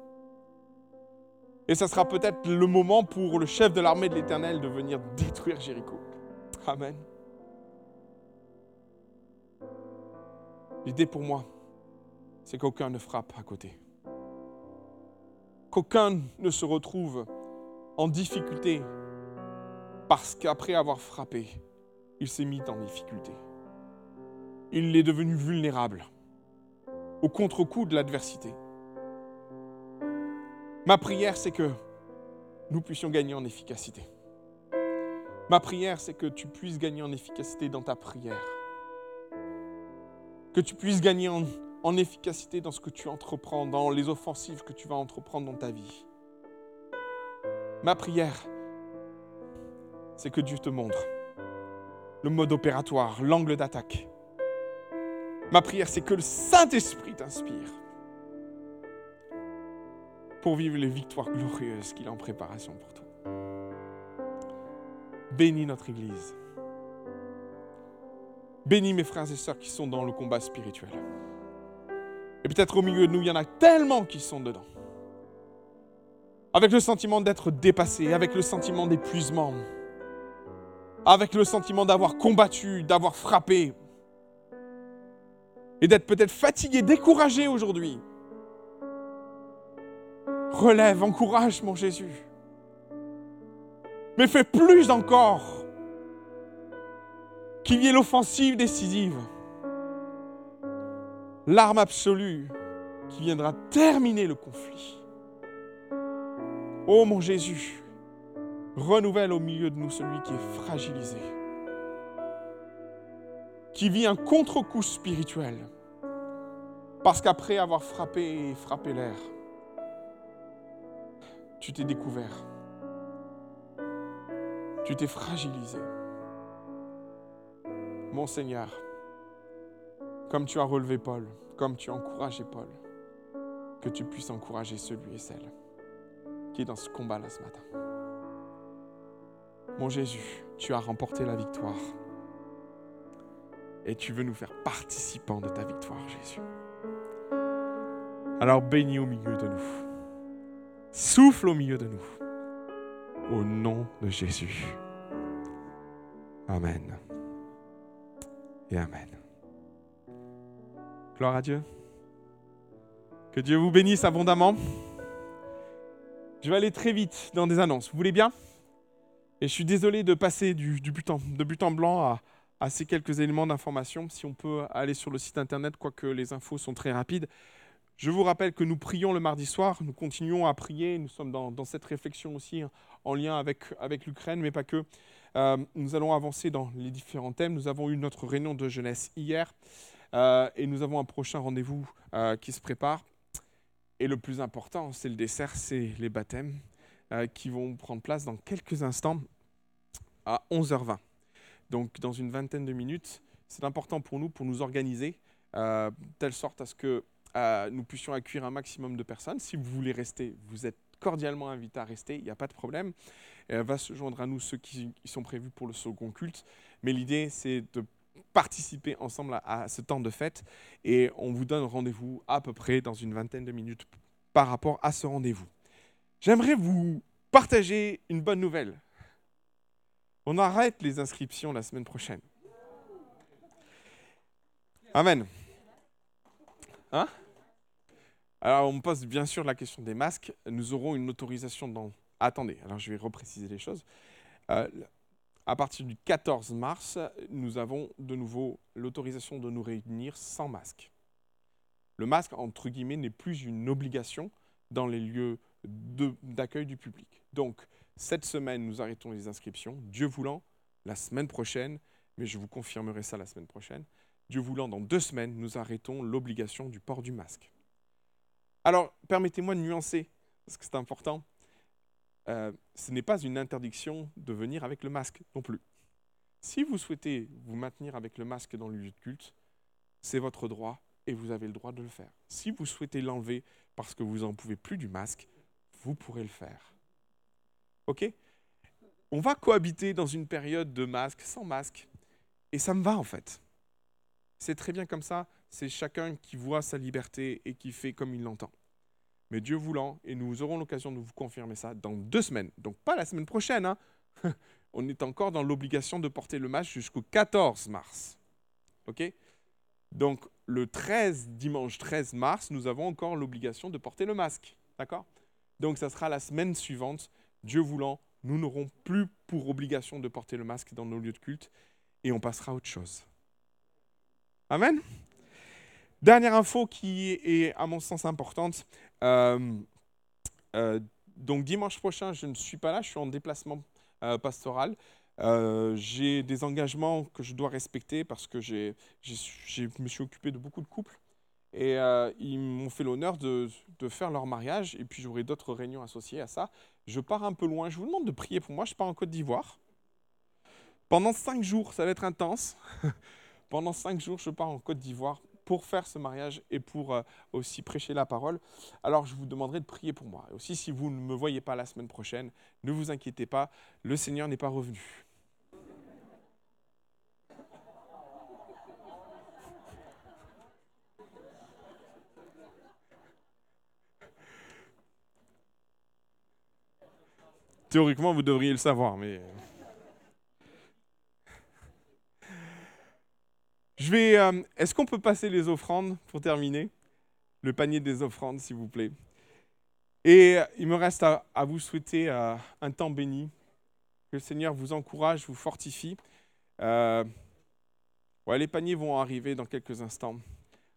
Et ça sera peut-être le moment pour le chef de l'armée de l'Éternel de venir détruire Jéricho. Amen. L'idée pour moi, c'est qu'aucun ne frappe à côté. Qu'aucun ne se retrouve en difficulté parce qu'après avoir frappé, il s'est mis en difficulté. Il est devenu vulnérable au contre-coup de l'adversité. Ma prière, c'est que nous puissions gagner en efficacité. Ma prière, c'est que tu puisses gagner en efficacité dans ta prière que tu puisses gagner en, efficacité dans ce que tu entreprends, dans les offensives que tu vas entreprendre dans ta vie. Ma prière, c'est que Dieu te montre le mode opératoire, l'angle d'attaque. Ma prière, c'est que le Saint-Esprit t'inspire pour vivre les victoires glorieuses qu'il a en préparation pour toi. Bénis notre Église. Bénis mes frères et sœurs qui sont dans le combat spirituel. Et peut-être au milieu de nous, il y en a tellement qui sont dedans. Avec le sentiment d'être dépassé, avec le sentiment d'épuisement, avec le sentiment d'avoir combattu, d'avoir frappé, et d'être peut-être fatigué, découragé aujourd'hui. Relève, encourage mon Jésus. Mais fais plus encore qu'il y ait l'offensive décisive, l'arme absolue qui viendra terminer le conflit. Ô mon Jésus, renouvelle au milieu de nous celui qui est fragilisé, qui vit un contre-coup spirituel, parce qu'après avoir frappé et frappé l'air, tu t'es découvert, tu t'es fragilisé. Mon Seigneur, comme tu as relevé Paul, comme tu as encouragé Paul, que tu puisses encourager celui et celle qui est dans ce combat-là ce matin. Mon Jésus, tu as remporté la victoire et tu veux nous faire participants de ta victoire, Jésus. Alors bénis au milieu de nous. Souffle au milieu de nous. Au nom de Jésus. Amen. Et Amen. Gloire à Dieu. Que Dieu vous bénisse abondamment. Je vais aller très vite dans des annonces. Vous voulez bien? Et je suis désolé de passer du, but, en, de but en blanc à, ces quelques éléments d'information. Si on peut aller sur le site internet, quoique les infos sont très rapides. Je vous rappelle que nous prions le mardi soir, nous continuons à prier, nous sommes dans, cette réflexion aussi en lien avec, avec l'Ukraine, mais pas que. Euh, nous allons avancer dans les différents thèmes. Nous avons eu notre réunion de jeunesse hier euh, et nous avons un prochain rendez-vous euh, qui se prépare. Et le plus important, c'est le dessert, c'est les baptêmes qui vont prendre place dans quelques instants à 11h20. Donc dans une vingtaine de minutes, c'est important pour nous, pour nous organiser, telle sorte à ce que nous puissions accueillir un maximum de personnes. Si vous voulez rester, vous êtes cordialement invité à rester, il n'y a pas de problème. elle va se joindre à nous ceux qui, sont prévus pour le second culte. Mais l'idée, c'est de participer ensemble à, ce temps de fête et on vous donne rendez-vous à peu près dans une vingtaine de minutes par rapport à ce rendez-vous. J'aimerais vous partager une bonne nouvelle. On arrête les inscriptions la semaine prochaine. Amen. Hein? Alors, on me pose bien sûr la question des masques. Nous aurons une autorisation dans. Attendez, alors je vais repréciser les choses. Euh, à partir du 14 mars, nous avons de nouveau l'autorisation de nous réunir sans masque. Le masque, entre guillemets, n'est plus une obligation dans les lieux d'accueil du public. Donc, cette semaine, nous arrêtons les inscriptions. Dieu voulant, la semaine prochaine, mais je vous confirmerai ça la semaine prochaine, Dieu voulant, dans deux semaines, nous arrêtons l'obligation du port du masque. Alors, permettez-moi de nuancer, parce que c'est important. Euh, ce n'est pas une interdiction de venir avec le masque non plus. Si vous souhaitez vous maintenir avec le masque dans le lieu de culte, c'est votre droit et vous avez le droit de le faire. Si vous souhaitez l'enlever parce que vous n'en pouvez plus du masque, vous pourrez le faire. OK? On va cohabiter dans une période de masque, sans masque, et ça me va en fait. C'est très bien comme ça, c'est chacun qui voit sa liberté et qui fait comme il l'entend. Mais Dieu voulant, et nous aurons l'occasion de vous confirmer ça dans deux semaines, donc pas la semaine prochaine, hein. on est encore dans l'obligation de porter le masque jusqu'au 14 mars. OK? Donc le 13, dimanche 13 mars, nous avons encore l'obligation de porter le masque. D'accord? Donc ça sera la semaine suivante, Dieu voulant, nous n'aurons plus pour obligation de porter le masque dans nos lieux de culte et on passera à autre chose. Amen. Dernière info qui est à mon sens importante. Euh, euh, donc dimanche prochain, je ne suis pas là, je suis en déplacement euh, pastoral. j'ai des engagements que je dois respecter parce que je me suis occupé de beaucoup de couples et ils m'ont fait l'honneur de, de, faire leur mariage et puis j'aurai d'autres réunions associées à ça. Je pars un peu loin, je vous demande de prier pour moi, je pars en Côte d'Ivoire. Pendant cinq jours, ça va être intense. Pendant cinq jours, je pars en Côte d'Ivoire pour faire ce mariage et pour euh, aussi prêcher la parole. Alors, je vous demanderai de prier pour moi. Et aussi, si vous ne me voyez pas la semaine prochaine, ne vous inquiétez pas, le Seigneur n'est pas revenu. Théoriquement, vous devriez le savoir, mais... Je vais. Euh, est-ce qu'on peut passer les offrandes pour terminer? Le panier des offrandes, s'il vous plaît. Et euh, il me reste à, vous souhaiter euh, un temps béni. Que le Seigneur vous encourage, vous fortifie. les paniers vont arriver dans quelques instants.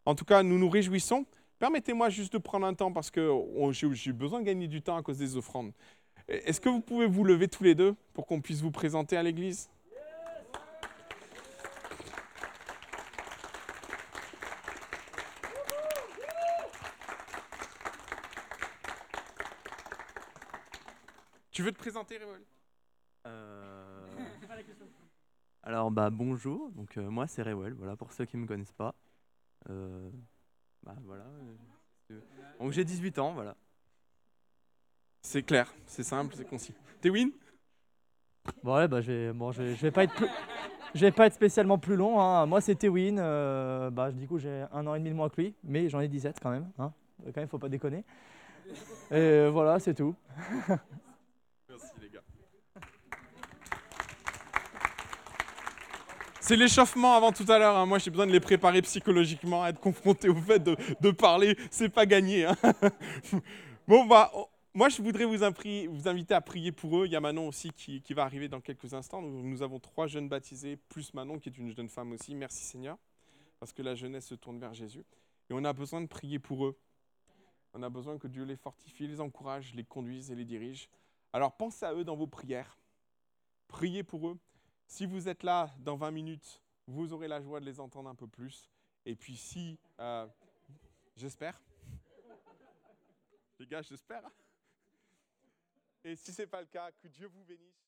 En tout cas, nous nous réjouissons. Permettez-moi juste de prendre un temps parce que j'ai besoin de gagner du temps à cause des offrandes. Est-ce que vous pouvez vous lever tous les deux pour qu'on puisse vous présenter à l'Église? Tu veux te présenter, Révol euh... Alors, bah, bonjour. Donc, euh, moi, c'est Rewell. Voilà, pour ceux qui ne me connaissent pas. Euh... Bah, voilà. Euh, donc, j'ai 18 ans, voilà. C'est clair, c'est simple, c'est concis. T'es Win Bon, ouais, bah, je vais, bon, vais, pas être plus... Je vais pas être spécialement plus long. Hein. Moi, c'est Tewin. Euh, bah, du coup, j'ai un an et demi de moins que lui, mais j'en ai 17 quand même. Hein. Quand même, faut pas déconner. Et voilà, c'est tout. Merci les gars. C'est l'échauffement avant tout à l'heure. hein. Moi, j'ai besoin de les préparer psychologiquement à être confronté au fait de, de parler. C'est pas gagné. bon, bah, on- moi, je voudrais vous, inviter à prier pour eux. Il y a Manon aussi qui, va arriver dans quelques instants. Nous, nous avons trois jeunes baptisés, plus Manon qui est une jeune femme aussi. Merci Seigneur, parce que la jeunesse se tourne vers Jésus. Et on a besoin de prier pour eux. On a besoin que Dieu les fortifie, les encourage, les conduise et les dirige. Alors pensez à eux dans vos prières. Priez pour eux. Si vous êtes là dans 20 minutes, vous aurez la joie de les entendre un peu plus. Et puis si, euh, j'espère, les gars, j'espère. Et si ce n'est pas le cas, que Dieu vous bénisse.